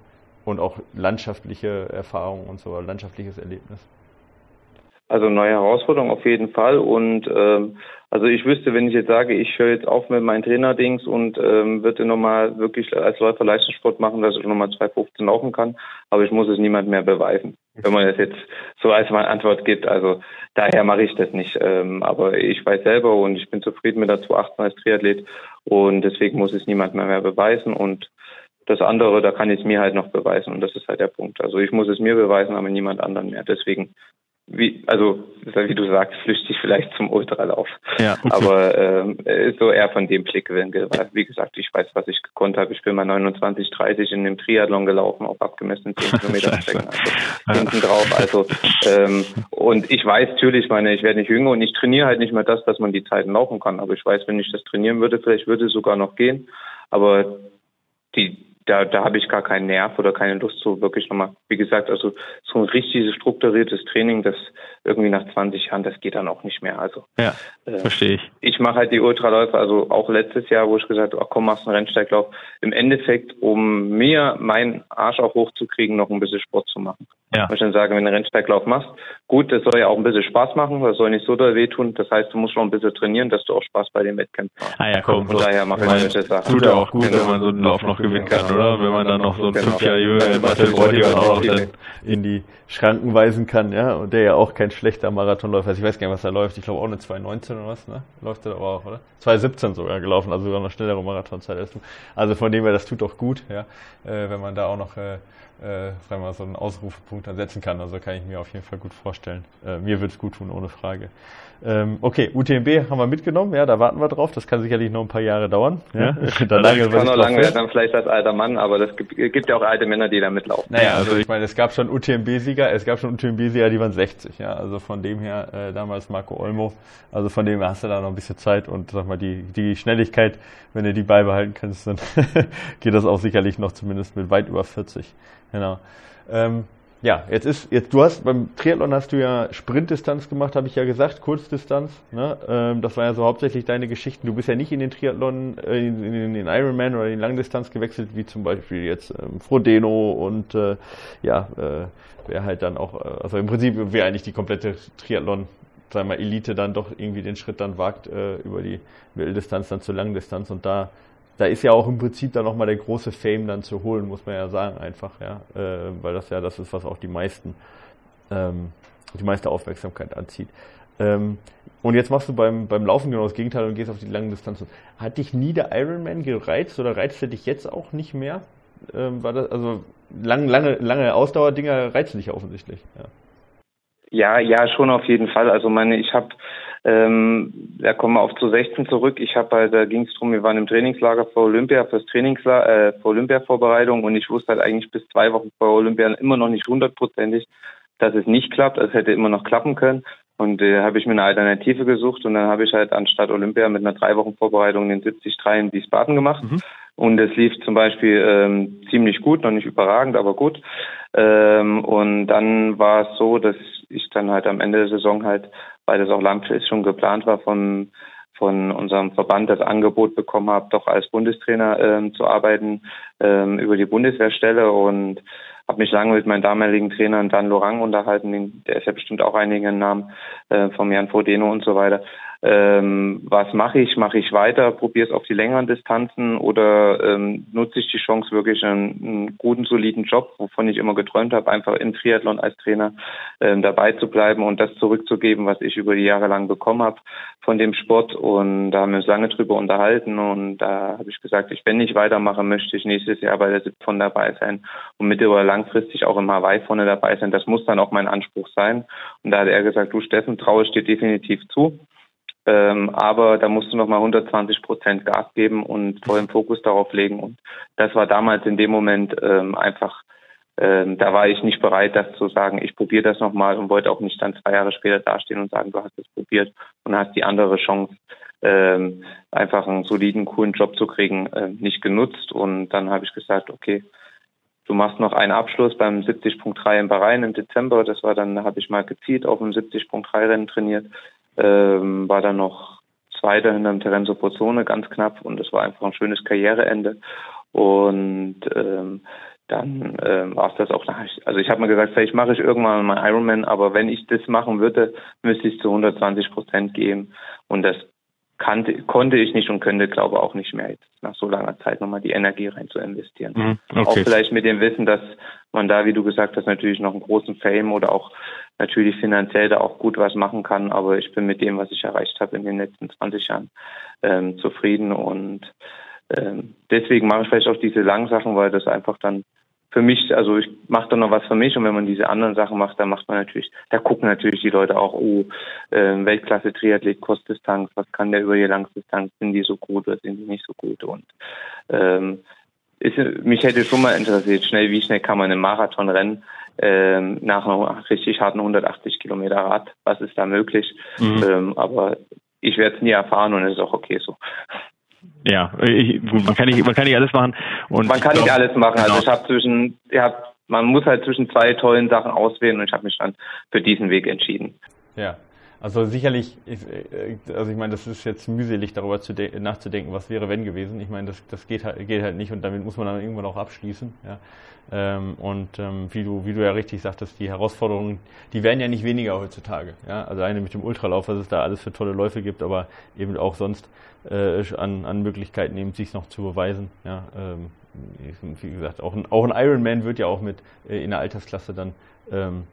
und auch landschaftliche Erfahrung und so, landschaftliches Erlebnis? Also neue Herausforderung auf jeden Fall. Und ähm, also ich wüsste, wenn ich jetzt sage, ich höre jetzt auf mit meinen Trainerdings und ähm, würde nochmal wirklich als Läufer Leistungssport machen, dass ich nochmal 2,15 laufen kann, aber ich muss es niemand mehr beweisen. Wenn man das jetzt so als meine Antwort gibt, also daher mache ich das nicht. Ähm, aber ich weiß selber und ich bin zufrieden mit der 2,18 als Triathlet und deswegen muss es niemand mehr, mehr beweisen und das andere, da kann ich es mir halt noch beweisen und das ist halt der Punkt. Also ich muss es mir beweisen, aber niemand anderen mehr. Deswegen wie, also wie du sagst, flüchtig vielleicht zum Ultralauf. Ja. Aber ähm, so eher von dem Blickwinkel. Wie gesagt, ich weiß, was ich gekonnt habe. Ich bin mal 29, 30 in dem Triathlon gelaufen auf abgemessenen 10 Kilometer Strecken. Also hinten drauf. Also ähm, und ich weiß natürlich, meine, ich werde nicht jünger und ich trainiere halt nicht mehr das, dass man die Zeiten laufen kann. Aber ich weiß, wenn ich das trainieren würde, vielleicht würde es sogar noch gehen. Aber die da, da habe ich gar keinen Nerv oder keine Lust so wirklich nochmal. Wie gesagt, also so ein richtiges strukturiertes Training, das irgendwie nach 20 Jahren, das geht dann auch nicht mehr. Also ja, äh, verstehe ich. Ich mache halt die Ultraläufe, also auch letztes Jahr, wo ich gesagt habe, ach komm, machst einen Rennsteiglauf, im Endeffekt, um mir meinen Arsch auch hochzukriegen, noch ein bisschen Sport zu machen. Ja. Ich dann sagen, wenn du einen Rennsteiglauf machst, gut, das soll ja auch ein bisschen Spaß machen, das soll nicht so doll wehtun. Das heißt, du musst schon ein bisschen trainieren, dass du auch Spaß bei den Wettkämpfen hast. Ah ja, komm, von daher mache ich solche Sachen. Tut ja auch gut, genau. wenn man so einen Lauf noch gewinnen kann, genau. oder? Wenn man dann noch so einen genau. fünf Jahre jüngeren Marcel Bräutigam auch noch dann in die Schranken weisen kann, ja, und der ja auch kein schlechter Marathonläufer ist. Ich weiß gar nicht, was da läuft. Ich glaube auch eine 2,19 oder was, ne? Läuft er aber auch, oder? 2,17 sogar gelaufen, also sogar noch schnellere Marathonzeit als du. Also von dem her, das tut doch gut, ja, äh, wenn man da auch noch äh, äh, sagen wir mal, so einen Ausrufepunkt dann kann. Also kann ich mir auf jeden Fall gut vorstellen. Äh, mir wird es gut tun, ohne Frage. Ähm, okay, UTMB haben wir mitgenommen, ja, da warten wir drauf. Das kann sicherlich noch ein paar Jahre dauern. Ja, da lange das kann noch lange werden, vielleicht als alter Mann, aber das gibt, gibt, ja auch alte Männer, die da mitlaufen. Naja, also ich meine, es gab schon UTMB-Sieger, es gab schon UTMB-Sieger, die waren 60, ja, also von dem her äh, damals Marco Olmo, also von dem her hast du da noch ein bisschen Zeit und sag mal, die, die Schnelligkeit, wenn du die beibehalten kannst, dann geht das auch sicherlich noch zumindest mit weit über 40. Genau. Ähm, ja, jetzt ist, jetzt, du hast, beim Triathlon hast du ja Sprintdistanz gemacht, habe ich ja gesagt, Kurzdistanz, ne? Ähm, das war ja so hauptsächlich deine Geschichten. Du bist ja nicht in den Triathlon, äh, in, in, den Ironman oder in Langdistanz gewechselt, wie zum Beispiel jetzt ähm, Frodeno und, äh, ja, äh, wer halt dann auch, äh, also im Prinzip wäre eigentlich die komplette Triathlon, sagen wir Elite dann doch irgendwie den Schritt dann wagt, äh, über die Mitteldistanz dann zur Langdistanz und da da ist ja auch im Prinzip dann nochmal der große Fame dann zu holen, muss man ja sagen, einfach, ja, äh, weil das ja das ist, was auch die meisten, ähm, die meiste Aufmerksamkeit anzieht. Ähm, und jetzt machst du beim, beim Laufen genau das Gegenteil und gehst auf die langen Distanzen. Hat dich nie der Ironman gereizt oder reizt er dich jetzt auch nicht mehr? Ähm, war das, also lang, lange, lange Ausdauerdinger reizen dich offensichtlich, ja. Ja, ja, schon auf jeden Fall. Also meine, ich habe ähm, da kommen wir auf zu 16 zurück. Ich habe halt, da ging es drum, wir waren im Trainingslager vor Olympia, fürs Trainingslager, äh, vor Olympia-Vorbereitung und ich wusste halt eigentlich bis zwei Wochen vor Olympia immer noch nicht hundertprozentig, dass es nicht klappt. Es hätte immer noch klappen können. Und äh, habe ich mir eine Alternative gesucht und dann habe ich halt anstatt Olympia mit einer drei Wochen Vorbereitung den 73 in Wiesbaden gemacht. Mhm. Und es lief zum Beispiel ähm, ziemlich gut, noch nicht überragend, aber gut. Ähm, und dann war es so, dass ich dann halt am Ende der Saison halt weil das auch langfristig schon geplant war von von unserem Verband das Angebot bekommen habe, doch als Bundestrainer ähm, zu arbeiten ähm, über die Bundeswehrstelle. Und habe mich lange mit meinem damaligen Trainer Dan Lorang unterhalten, der ist ja bestimmt auch einigen Namen äh, von Jan Frodeno und so weiter ähm, was mache ich? Mache ich weiter, probiere es auf die längeren Distanzen oder ähm, nutze ich die Chance, wirklich einen, einen, guten, soliden Job, wovon ich immer geträumt habe, einfach im Triathlon als Trainer ähm, dabei zu bleiben und das zurückzugeben, was ich über die Jahre lang bekommen habe von dem Sport. Und da haben wir uns lange drüber unterhalten und da habe ich gesagt, ich, wenn ich weitermache, möchte ich nächstes Jahr bei der SIP dabei sein und mittel- oder langfristig auch im Hawaii vorne dabei sein. Das muss dann auch mein Anspruch sein. Und da hat er gesagt, du Steffen, traue ich dir definitiv zu. Ähm, aber da musst du nochmal 120 Prozent Gas geben und vollen Fokus darauf legen. Und das war damals in dem Moment ähm, einfach, ähm, da war ich nicht bereit, das zu sagen, ich probiere das nochmal und wollte auch nicht dann zwei Jahre später dastehen und sagen, du hast es probiert und hast die andere Chance, ähm, einfach einen soliden, coolen Job zu kriegen, äh, nicht genutzt. Und dann habe ich gesagt, okay, du machst noch einen Abschluss beim 70.3 in Bahrain im Dezember. Das war dann, habe ich mal gezielt auf dem 70.3 Rennen trainiert ähm, war dann noch Zweiter hinterm Terenzo Pozzone, ganz knapp und es war einfach ein schönes Karriereende. Und ähm, dann ähm, war es das auch. Also ich habe mir gesagt, vielleicht mache ich irgendwann mal Ironman, aber wenn ich das machen würde, müsste ich zu 120 Prozent gehen. Und das kannte, konnte ich nicht und könnte, glaube auch nicht mehr jetzt nach so langer Zeit nochmal die Energie rein zu investieren. Mhm, okay. Auch vielleicht mit dem Wissen, dass man da, wie du gesagt hast, natürlich noch einen großen Fame oder auch natürlich finanziell da auch gut was machen kann. Aber ich bin mit dem, was ich erreicht habe in den letzten 20 Jahren, ähm, zufrieden und ähm, deswegen mache ich vielleicht auch diese langen Sachen, weil das einfach dann für mich, also ich mache dann noch was für mich und wenn man diese anderen Sachen macht, dann macht man natürlich, da gucken natürlich die Leute auch, oh, äh, Weltklasse Triathlet, Kurzdistanz, was kann der über die Langdistanz, sind die so gut oder sind die nicht so gut und ähm, ist, mich hätte schon mal interessiert, schnell, wie schnell kann man einen Marathon rennen ähm, nach einer richtig harten 180 Kilometer Rad, was ist da möglich, mhm. ähm, aber ich werde es nie erfahren und es ist auch okay so. Ja, ich, gut, man kann nicht, man kann nicht alles machen. Und man kann glaub, nicht alles machen. Also genau. Also ich habe zwischen, ja, man muss halt zwischen zwei tollen Sachen auswählen und ich habe mich dann für diesen Weg entschieden. Ja, also sicherlich, äh, also ich meine, das ist jetzt mühselig darüber zu nachzudenken, was wäre wenn gewesen. Ich meine, das, das geht, halt, geht halt nicht und damit muss man dann irgendwann auch abschließen. Ja. Ähm, und ähm, wie du, wie du ja richtig sagtest, die Herausforderungen, die werden ja nicht weniger heutzutage. Ja. Also eine mit dem Ultralauf, was es da alles für tolle Läufe gibt, aber eben auch sonst äh, an, an Möglichkeiten eben sich noch zu beweisen. Ja. Ähm, wie gesagt, auch ein, auch ein Ironman wird ja auch mit äh, in der Altersklasse dann ähm,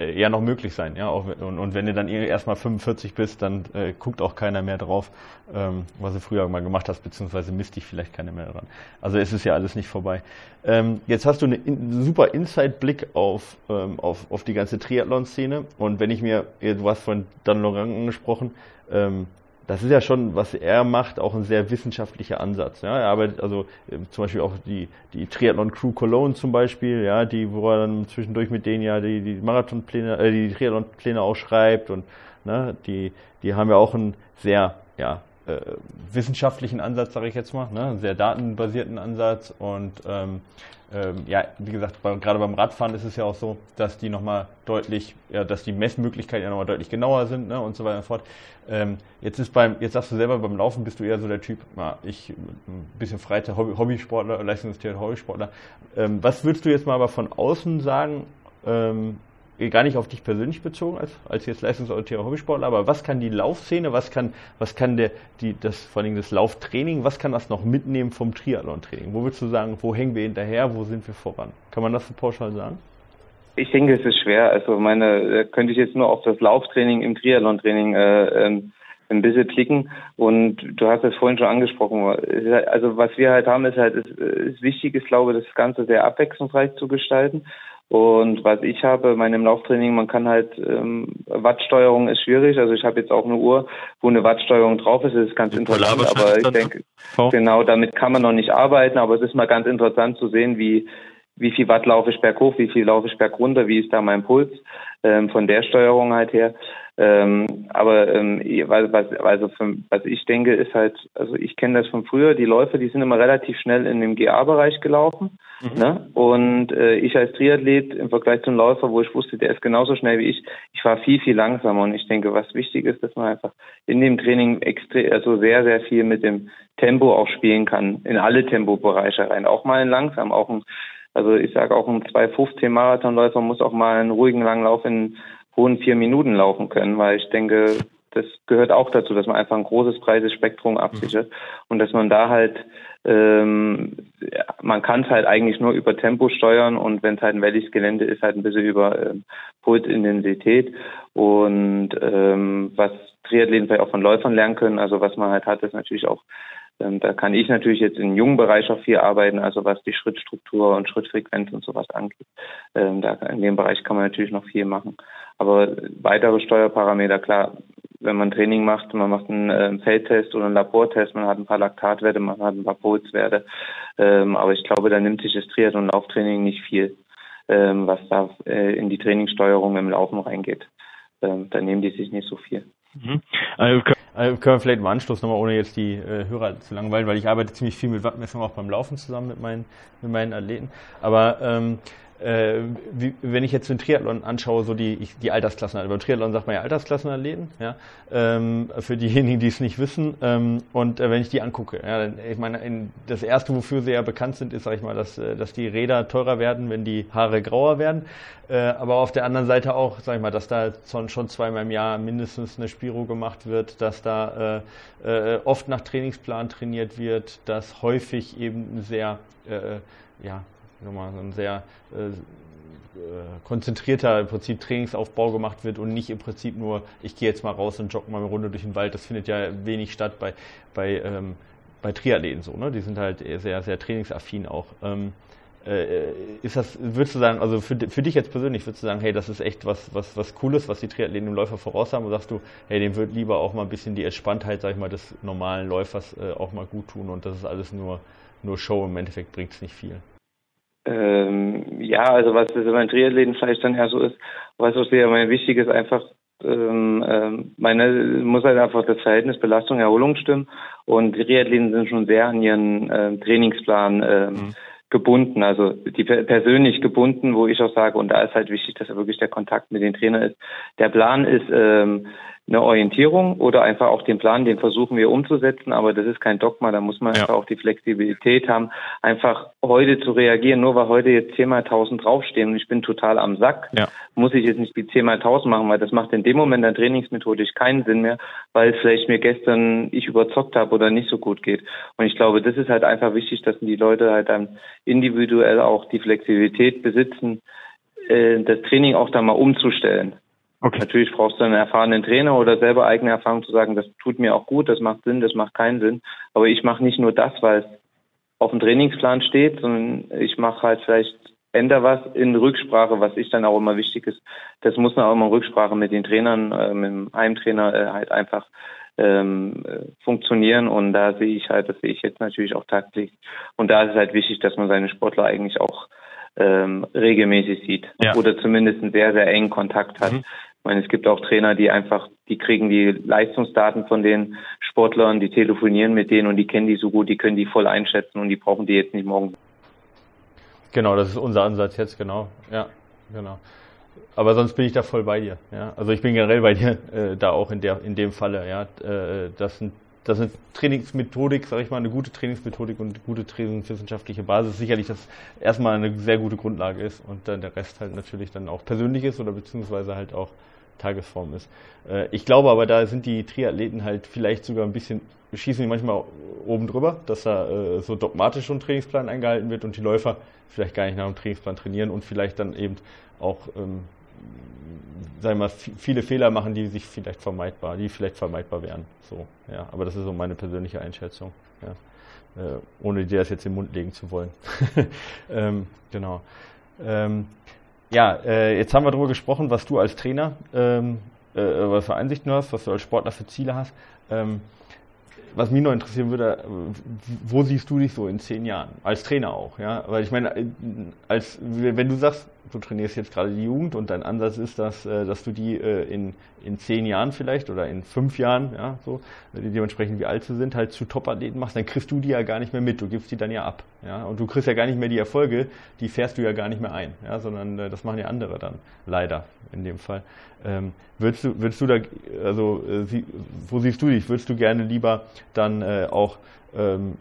äh, ja noch möglich sein. Ja? Auch, und, und wenn du dann erstmal 45 bist, dann äh, guckt auch keiner mehr drauf, ähm, was du früher mal gemacht hast, beziehungsweise misst dich vielleicht keiner mehr daran. Also es ist ja alles nicht vorbei. Ähm, jetzt hast du einen in, super Inside-Blick auf, ähm, auf, auf die ganze Triathlon-Szene und wenn ich mir, du hast von Dan Laurent angesprochen, ähm, das ist ja schon, was er macht, auch ein sehr wissenschaftlicher Ansatz. Ja, er arbeitet also äh, zum Beispiel auch die, die Triathlon Crew Cologne zum Beispiel, ja, die, wo er dann zwischendurch mit denen ja die, die Marathonpläne, äh, die Triathlon-Pläne auch schreibt und ne, die, die haben ja auch einen sehr, ja, äh, wissenschaftlichen Ansatz, sage ich jetzt mal, ne, sehr datenbasierten Ansatz und ähm, ähm, ja, wie gesagt, bei, gerade beim Radfahren ist es ja auch so, dass die nochmal deutlich, ja, dass die Messmöglichkeiten ja nochmal deutlich genauer sind ne, und so weiter und fort. Ähm, jetzt ist beim, jetzt sagst du selber, beim Laufen bist du eher so der Typ, na, ich ein bisschen Freizeit, Hobby, Hobbysportler, Leistungstheorie, Hobbysportler. Ähm, was würdest du jetzt mal aber von außen sagen, ähm, gar nicht auf dich persönlich bezogen als, als jetzt leistungsorientierter Hobbysportler, aber was kann die Laufszene, was kann, was kann der, die, das, vor allem das Lauftraining, was kann das noch mitnehmen vom Triathlon-Training? Wo würdest du sagen, wo hängen wir hinterher, wo sind wir voran? Kann man das so pauschal sagen? Ich denke, es ist schwer. Also meine, könnte ich jetzt nur auf das Lauftraining im Triathlon-Training äh, ähm, ein bisschen klicken. Und du hast es vorhin schon angesprochen. Also was wir halt haben, ist halt, ist, ist wichtig ist, glaube ich, das Ganze sehr abwechslungsreich zu gestalten. Und was ich habe, meinem Lauftraining, man kann halt, ähm, Wattsteuerung ist schwierig. Also ich habe jetzt auch eine Uhr, wo eine Wattsteuerung drauf ist. Das ist ganz interessant, aber ich denke, genau, damit kann man noch nicht arbeiten, aber es ist mal ganz interessant zu sehen, wie, wie viel Watt laufe ich berghoch, wie viel laufe ich bergunter, wie ist da mein Puls, ähm, von der Steuerung halt her. Ähm, aber ähm, was, also für, was ich denke, ist halt, also ich kenne das von früher, die Läufer, die sind immer relativ schnell in dem GA-Bereich gelaufen. Mhm. Ne? Und äh, ich als Triathlet im Vergleich zum Läufer, wo ich wusste, der ist genauso schnell wie ich, ich war viel, viel langsamer. Und ich denke, was wichtig ist, dass man einfach in dem Training extrem, also sehr, sehr viel mit dem Tempo auch spielen kann, in alle Tempobereiche rein. Auch mal in langsam, auch ein also ich sage auch ein 215 Marathonläufer muss auch mal einen ruhigen Langlauf in hohen vier Minuten laufen können, weil ich denke, das gehört auch dazu, dass man einfach ein großes, breites Spektrum absichert mhm. und dass man da halt, ähm, man kann es halt eigentlich nur über Tempo steuern und wenn es halt ein welliges Gelände ist, halt ein bisschen über ähm, Pulsintensität und ähm, was Triathleten vielleicht auch von Läufern lernen können, also was man halt hat, ist natürlich auch da kann ich natürlich jetzt im jungen Bereich auch viel arbeiten, also was die Schrittstruktur und Schrittfrequenz und sowas angeht. Ähm, da, in dem Bereich kann man natürlich noch viel machen. Aber weitere Steuerparameter, klar, wenn man Training macht, man macht einen äh, Feldtest oder einen Labortest, man hat ein paar Laktatwerte, man hat ein paar Pulswerte. Ähm, aber ich glaube, da nimmt sich das Triathlon und Lauftraining nicht viel, ähm, was da äh, in die Trainingssteuerung im Laufen reingeht. Ähm, da nehmen die sich nicht so viel. Mhm. Also also können wir vielleicht im Anschluss nochmal, ohne jetzt die äh, Hörer zu langweilen, weil ich arbeite ziemlich viel mit Wattmessung auch beim Laufen zusammen mit meinen, mit meinen Athleten. Aber ähm, äh, wie, wenn ich jetzt den Triathlon anschaue, so die, ich, die Altersklassen, also beim Triathlon sagt man ja Altersklassenathleten, ja, ähm, für diejenigen, die es nicht wissen. Ähm, und äh, wenn ich die angucke, ja, ich meine, in, das erste, wofür sie ja bekannt sind, ist, sag ich mal, dass, äh, dass die Räder teurer werden, wenn die Haare grauer werden. Äh, aber auf der anderen Seite auch, sag ich mal, dass da schon, schon zweimal im Jahr mindestens eine Spiro gemacht wird, dass da äh, äh, oft nach Trainingsplan trainiert wird, dass häufig eben sehr, ja, so ein sehr äh, äh, konzentrierter im Prinzip Trainingsaufbau gemacht wird und nicht im Prinzip nur, ich gehe jetzt mal raus und jogge mal eine Runde durch den Wald. Das findet ja wenig statt bei, bei, ähm, bei Triathleten so, ne? Die sind halt sehr, sehr trainingsaffin auch. Ähm, äh, ist das, würdest du sagen, also für, für dich jetzt persönlich, würdest du sagen, hey, das ist echt was, was, was Cooles, was die Triathleten im Läufer voraus haben, und sagst du, hey, dem wird lieber auch mal ein bisschen die Entspanntheit, sag ich mal, des normalen Läufers äh, auch mal gut tun und das ist alles nur, nur Show, im Endeffekt bringt es nicht viel. Ähm, ja, also was das beim Triathleten vielleicht dann ja so ist, was auch sehr wichtig ist, einfach ähm, ähm, meine muss halt einfach das Verhältnis Belastung Erholung stimmen und die Triathleten sind schon sehr an ihren äh, Trainingsplan äh, mhm. gebunden, also die persönlich gebunden, wo ich auch sage und da ist halt wichtig, dass er wirklich der Kontakt mit den Trainer ist. Der Plan ist ähm, eine Orientierung oder einfach auch den Plan, den versuchen wir umzusetzen, aber das ist kein Dogma, da muss man ja. einfach auch die Flexibilität haben, einfach heute zu reagieren, nur weil heute jetzt 10 mal 1000 draufstehen und ich bin total am Sack, ja. muss ich jetzt nicht die 10 mal 1000 machen, weil das macht in dem Moment dann trainingsmethodisch keinen Sinn mehr, weil es vielleicht mir gestern ich überzockt habe oder nicht so gut geht. Und ich glaube, das ist halt einfach wichtig, dass die Leute halt dann individuell auch die Flexibilität besitzen, äh, das Training auch da mal umzustellen. Okay. Natürlich brauchst du einen erfahrenen Trainer oder selber eigene Erfahrung zu sagen, das tut mir auch gut, das macht Sinn, das macht keinen Sinn. Aber ich mache nicht nur das, weil es auf dem Trainingsplan steht, sondern ich mache halt vielleicht ändere was in Rücksprache, was ich dann auch immer wichtig ist. Das muss dann auch immer in Rücksprache mit den Trainern, äh, mit dem Heimtrainer äh, halt einfach ähm, funktionieren und da sehe ich halt, das sehe ich jetzt natürlich auch tagtäglich und da ist es halt wichtig, dass man seine Sportler eigentlich auch ähm, regelmäßig sieht ja. oder zumindest einen sehr, sehr engen Kontakt hat. Mhm. Ich meine, es gibt auch Trainer, die einfach, die kriegen die Leistungsdaten von den Sportlern, die telefonieren mit denen und die kennen die so gut, die können die voll einschätzen und die brauchen die jetzt nicht morgen. Genau, das ist unser Ansatz jetzt, genau. Ja, genau. Aber sonst bin ich da voll bei dir. Ja? Also ich bin generell bei dir äh, da auch in der in dem Falle. Ja, äh, das sind das ist eine Trainingsmethodik, sage ich mal, eine gute Trainingsmethodik und eine gute trainingswissenschaftliche Basis sicherlich das erstmal eine sehr gute Grundlage ist und dann der Rest halt natürlich dann auch persönlich ist oder beziehungsweise halt auch Tagesform ist. Äh, ich glaube aber, da sind die Triathleten halt vielleicht sogar ein bisschen, schießen die manchmal oben drüber, dass da äh, so dogmatisch schon ein Trainingsplan eingehalten wird und die Läufer vielleicht gar nicht nach dem Trainingsplan trainieren und vielleicht dann eben auch wir mal, viele Fehler machen, die sich vielleicht vermeidbar, die vielleicht vermeidbar wären. So, ja. Aber das ist so meine persönliche Einschätzung. Ja. Äh, ohne dir das jetzt im Mund legen zu wollen. ähm, genau. Ähm, ja, äh, jetzt haben wir darüber gesprochen, was du als Trainer, ähm, äh, was für Einsichten hast, was du als Sportler für Ziele hast. Ähm, was mich noch interessieren würde, wo siehst du dich so in zehn Jahren? Als Trainer auch, ja? Weil ich meine, als, wenn du sagst, du trainierst jetzt gerade die Jugend und dein Ansatz ist, dass, äh, dass du die äh, in, in zehn Jahren vielleicht oder in fünf Jahren, ja, so, dementsprechend wie alt sie sind, halt zu Top-Athleten machst, dann kriegst du die ja gar nicht mehr mit, du gibst die dann ja ab, ja? Und du kriegst ja gar nicht mehr die Erfolge, die fährst du ja gar nicht mehr ein, ja? Sondern äh, das machen ja andere dann, leider in dem Fall. Ähm, würdest du, würdest du da, also, sie, wo siehst du dich? Würdest du gerne lieber dann äh, auch ähm,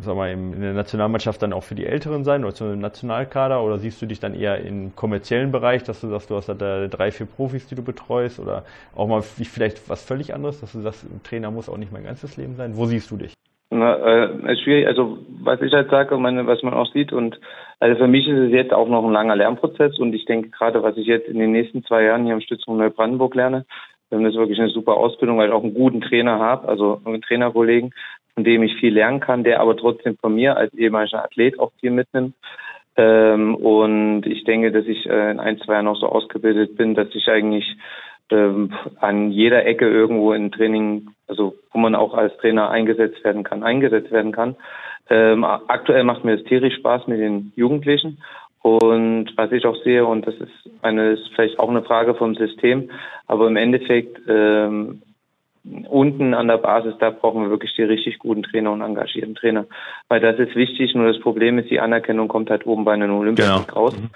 sag mal, in der Nationalmannschaft dann auch für die Älteren sein oder zu einem Nationalkader oder siehst du dich dann eher im kommerziellen Bereich, dass du sagst, du hast da drei, vier Profis, die du betreust oder auch mal vielleicht was völlig anderes, dass du sagst, ein Trainer muss auch nicht mein ganzes Leben sein? Wo siehst du dich? Na, äh, ist schwierig. Also was ich halt sage, meine, was man auch sieht und also für mich ist es jetzt auch noch ein langer Lernprozess und ich denke gerade, was ich jetzt in den nächsten zwei Jahren hier am Stützpunkt Neubrandenburg lerne, das ist wirklich eine super Ausbildung, weil ich auch einen guten Trainer habe, also einen Trainerkollegen, von dem ich viel lernen kann, der aber trotzdem von mir als ehemaliger Athlet auch viel mitnimmt. Ähm, und ich denke, dass ich äh, in ein, zwei Jahren noch so ausgebildet bin, dass ich eigentlich ähm, an jeder Ecke irgendwo in Training, also wo man auch als Trainer eingesetzt werden kann, eingesetzt werden kann. Ähm, aktuell macht mir es tierisch Spaß mit den Jugendlichen. Und was ich auch sehe, und das ist eine, ist vielleicht auch eine Frage vom System, aber im Endeffekt ähm, unten an der Basis, da brauchen wir wirklich die richtig guten Trainer und engagierten Trainer. Weil das ist wichtig, nur das Problem ist, die Anerkennung kommt halt oben bei einem Olympiasieg genau. raus. Mhm.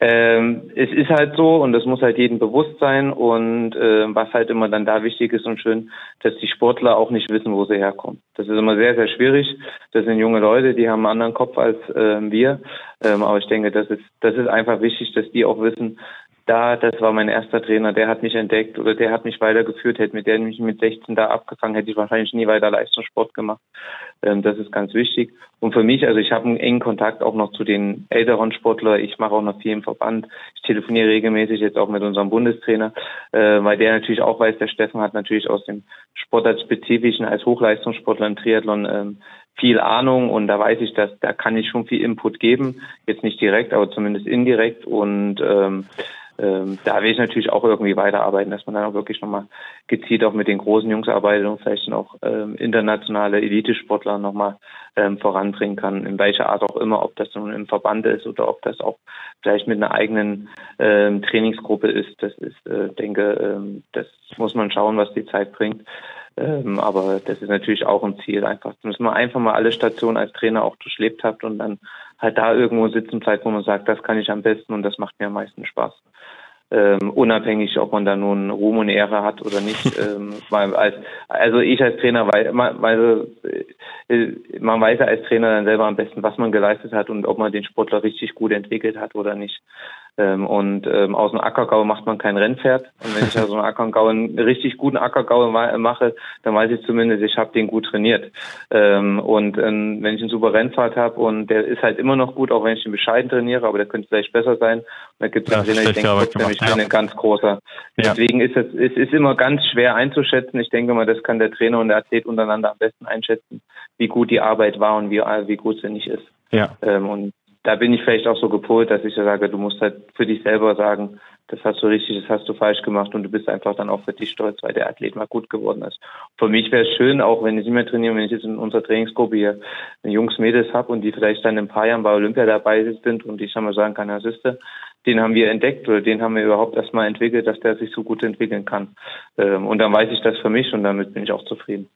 Ähm, es ist halt so und das muss halt jedem bewusst sein und äh, was halt immer dann da wichtig ist und schön, dass die Sportler auch nicht wissen, wo sie herkommen. Das ist immer sehr, sehr schwierig. Das sind junge Leute, die haben einen anderen Kopf als äh, wir. Ähm, aber ich denke, das ist, das ist einfach wichtig, dass die auch wissen, da, das war mein erster Trainer, der hat mich entdeckt oder der hat mich weitergeführt, hätte mit der mich mit 16 da abgefangen, hätte ich wahrscheinlich nie weiter Leistungssport gemacht. Ähm, das ist ganz wichtig. Und für mich, also ich habe einen engen Kontakt auch noch zu den älteren Sportlern. Ich mache auch noch viel im Verband. Ich telefoniere regelmäßig jetzt auch mit unserem Bundestrainer, äh, weil der natürlich auch weiß, der Steffen hat natürlich aus dem Sportartspezifischen als Hochleistungssportler im Triathlon ähm, viel Ahnung und da weiß ich, dass da kann ich schon viel Input geben. Jetzt nicht direkt, aber zumindest indirekt und ähm, ähm, da will ich natürlich auch irgendwie weiterarbeiten, dass man dann auch wirklich nochmal gezielt auch mit den großen Jungs arbeitet und vielleicht dann auch ähm, internationale Elitesportler nochmal ähm, voranbringen kann, in welcher Art auch immer, ob das nun im Verband ist oder ob das auch vielleicht mit einer eigenen ähm, Trainingsgruppe ist. Das ist, äh, denke, ähm, das muss man schauen, was die Zeit bringt. Ähm, aber das ist natürlich auch ein Ziel, einfach, dass man einfach mal alle Stationen als Trainer auch durchlebt hat und dann halt da irgendwo sitzen bleibt, wo man sagt, das kann ich am besten und das macht mir am meisten Spaß ähm, unabhängig, ob man da nun Ruhm und Ehre hat oder nicht. ähm, weil als, also ich als Trainer weiß, weil, äh, man weiß ja als Trainer dann selber am besten, was man geleistet hat und ob man den Sportler richtig gut entwickelt hat oder nicht. Ähm, und ähm, aus einem Ackergau macht man kein Rennpferd. Und wenn ich aus einem Ackergau einen richtig guten Ackergau mache, dann weiß ich zumindest, ich habe den gut trainiert. Ähm, und ähm, wenn ich einen super Rennfahrt habe und der ist halt immer noch gut, auch wenn ich ihn bescheiden trainiere, aber der könnte vielleicht besser sein. Und da gibt es ja, Trainer, ich denke, trotzdem, ich bin ja. ein ganz großer. Ja. Deswegen ist es, es ist immer ganz schwer einzuschätzen. Ich denke mal, das kann der Trainer und der Athlet untereinander am besten einschätzen, wie gut die Arbeit war und wie, wie gut sie nicht ist. Ja. Ähm, und da bin ich vielleicht auch so gepolt, dass ich so sage, du musst halt für dich selber sagen, das hast du richtig, das hast du falsch gemacht und du bist einfach dann auch für dich stolz, weil der Athlet mal gut geworden ist. Für mich wäre es schön, auch wenn ich nicht mehr trainiere, wenn ich jetzt in unserer Trainingsgruppe hier Jungs, Mädels habe und die vielleicht dann in ein paar Jahren bei Olympia dabei sind und ich dann mal sagen kann, ja, siehste, den haben wir entdeckt oder den haben wir überhaupt erstmal entwickelt, dass der sich so gut entwickeln kann. Ähm, und dann weiß ich das für mich und damit bin ich auch zufrieden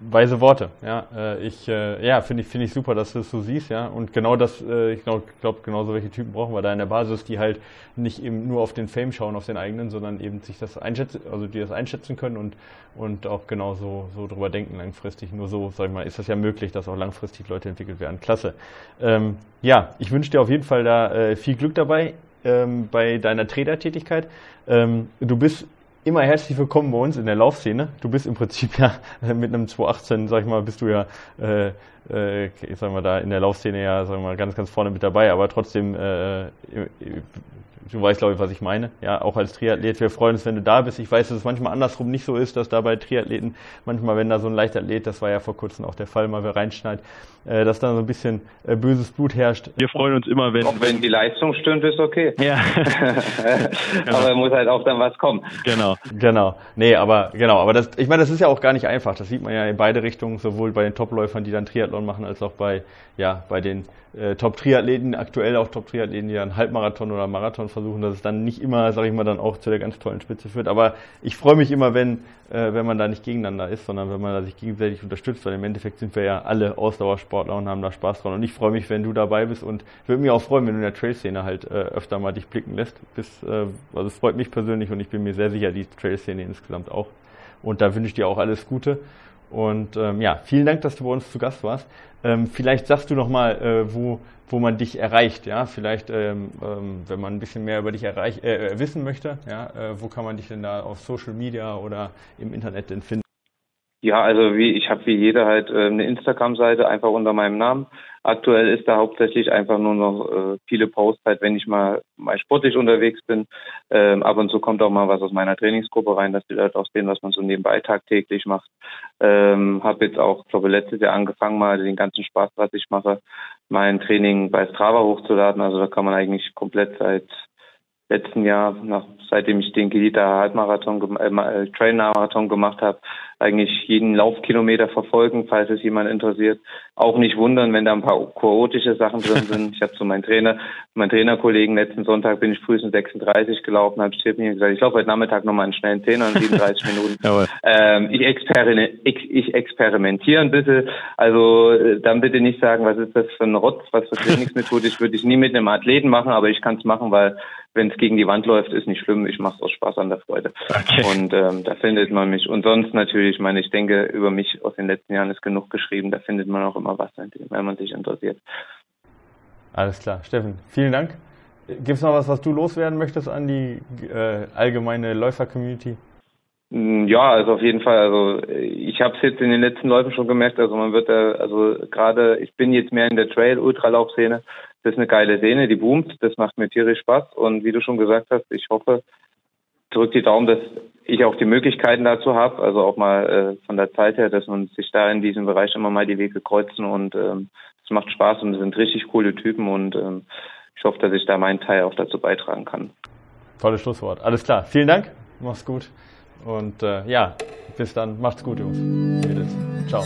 weise Worte. Ja, äh, ich äh, ja, finde ich finde ich super, dass du es so siehst, ja. Und genau das, äh, ich glaube, glaub, genau so welche Typen brauchen wir da in der Basis, die halt nicht eben nur auf den Fame schauen, auf den eigenen, sondern eben sich das einschätzen, also die das einschätzen können und und auch genau so so drüber denken langfristig. Nur so, sag ich mal, ist das ja möglich, dass auch langfristig Leute entwickelt werden. Klasse. Ähm, ja, ich wünsche dir auf jeden Fall da äh, viel Glück dabei ähm, bei deiner Trainertätigkeit. Ähm, du bist immer herzlich willkommen bei uns in der Laufszene. Du bist im Prinzip ja mit einem 218, sag ich mal, bist du ja, äh, äh, ich sag mal, da in der Laufszene ja, sag ich mal, ganz, ganz vorne mit dabei, aber trotzdem äh, du weißt, glaube ich, was ich meine. Ja, auch als Triathlet. Wir freuen uns, wenn du da bist. Ich weiß, dass es manchmal andersrum nicht so ist, dass da bei Triathleten manchmal, wenn da so ein Leichtathlet, das war ja vor kurzem auch der Fall, mal wer reinschneidet, äh, dass da so ein bisschen äh, böses Blut herrscht. Wir freuen uns immer, wenn. Auch wenn die Leistung stimmt, ist okay. Ja. aber muss halt auch dann was kommen. Genau. Genau. Nee, aber, genau. Aber das, ich meine, das ist ja auch gar nicht einfach. Das sieht man ja in beide Richtungen, sowohl bei den Topläufern, die dann Triathlon machen, als auch bei, ja, bei den äh, Top-Triathleten, aktuell auch Top-Triathleten, die dann Halbmarathon oder Marathon versuchen, dass es dann nicht immer, sage ich mal, dann auch zu der ganz tollen Spitze führt. Aber ich freue mich immer, wenn, äh, wenn man da nicht gegeneinander ist, sondern wenn man da sich gegenseitig unterstützt, weil im Endeffekt sind wir ja alle Ausdauersportler und haben da Spaß dran. Und ich freue mich, wenn du dabei bist und würde mich auch freuen, wenn du in der Trail-Szene halt äh, öfter mal dich blicken lässt. Bis, äh, also es freut mich persönlich und ich bin mir sehr sicher, die Trail-Szene insgesamt auch. Und da wünsche ich dir auch alles Gute. Und ähm, ja, vielen Dank, dass du bei uns zu Gast warst. Ähm, vielleicht sagst du noch mal, äh, wo, wo man dich erreicht. Ja, vielleicht, ähm, ähm, wenn man ein bisschen mehr über dich erreich, äh, wissen möchte, ja, äh, wo kann man dich denn da auf Social Media oder im Internet denn finden? Ja, also wie ich habe wie jeder halt äh, eine Instagram-Seite einfach unter meinem Namen. Aktuell ist da hauptsächlich einfach nur noch äh, viele halt, wenn ich mal, mal sportlich unterwegs bin. Ähm, ab und zu kommt auch mal was aus meiner Trainingsgruppe rein, dass die Leute auch sehen, was man so nebenbei tagtäglich macht. Ähm, habe jetzt auch, glaube letztes Jahr angefangen, mal den ganzen Spaß, was ich mache, mein Training bei Strava hochzuladen. Also da kann man eigentlich komplett seit letzten Jahr, nach, seitdem ich den Gelita Halbmarathon, äh, äh Trail-Marathon gemacht habe, eigentlich jeden Laufkilometer verfolgen, falls es jemand interessiert. Auch nicht wundern, wenn da ein paar chaotische Sachen drin sind. Ich habe zu meinem Trainer, meinen Trainerkollegen letzten Sonntag bin ich frühestens 36 gelaufen, habe ich mir gesagt, ich laufe heute Nachmittag nochmal einen schnellen Zehner in 37 Minuten. ähm, ich, experiment, ich, ich experimentiere ein bisschen. Also äh, dann bitte nicht sagen, was ist das für ein Rotz, was für Trainingsmethode. Ich würde ich nie mit einem Athleten machen, aber ich kann es machen, weil wenn es gegen die Wand läuft, ist nicht schlimm. Ich mache es aus Spaß an der Freude. Okay. Und ähm, da findet man mich. Und sonst natürlich, ich meine, ich denke, über mich aus den letzten Jahren ist genug geschrieben. Da findet man auch immer was, wenn man sich interessiert. Alles klar. Steffen, vielen Dank. Gibt es noch was, was du loswerden möchtest an die äh, allgemeine Läufer-Community? Mm, ja, also auf jeden Fall. Also ich habe es jetzt in den letzten Läufen schon gemerkt. Also man wird da, also gerade, ich bin jetzt mehr in der Trail-Ultralauf-Szene das ist eine geile Szene, die boomt, das macht mir tierisch Spaß. Und wie du schon gesagt hast, ich hoffe, drück die Daumen, dass ich auch die Möglichkeiten dazu habe, also auch mal äh, von der Zeit her, dass man sich da in diesem Bereich immer mal die Wege kreuzen und ähm, es macht Spaß und es sind richtig coole Typen und ähm, ich hoffe, dass ich da meinen Teil auch dazu beitragen kann. Tolles Schlusswort. Alles klar. Vielen Dank. Mach's gut. Und äh, ja, bis dann. Macht's gut, Jungs. Ciao.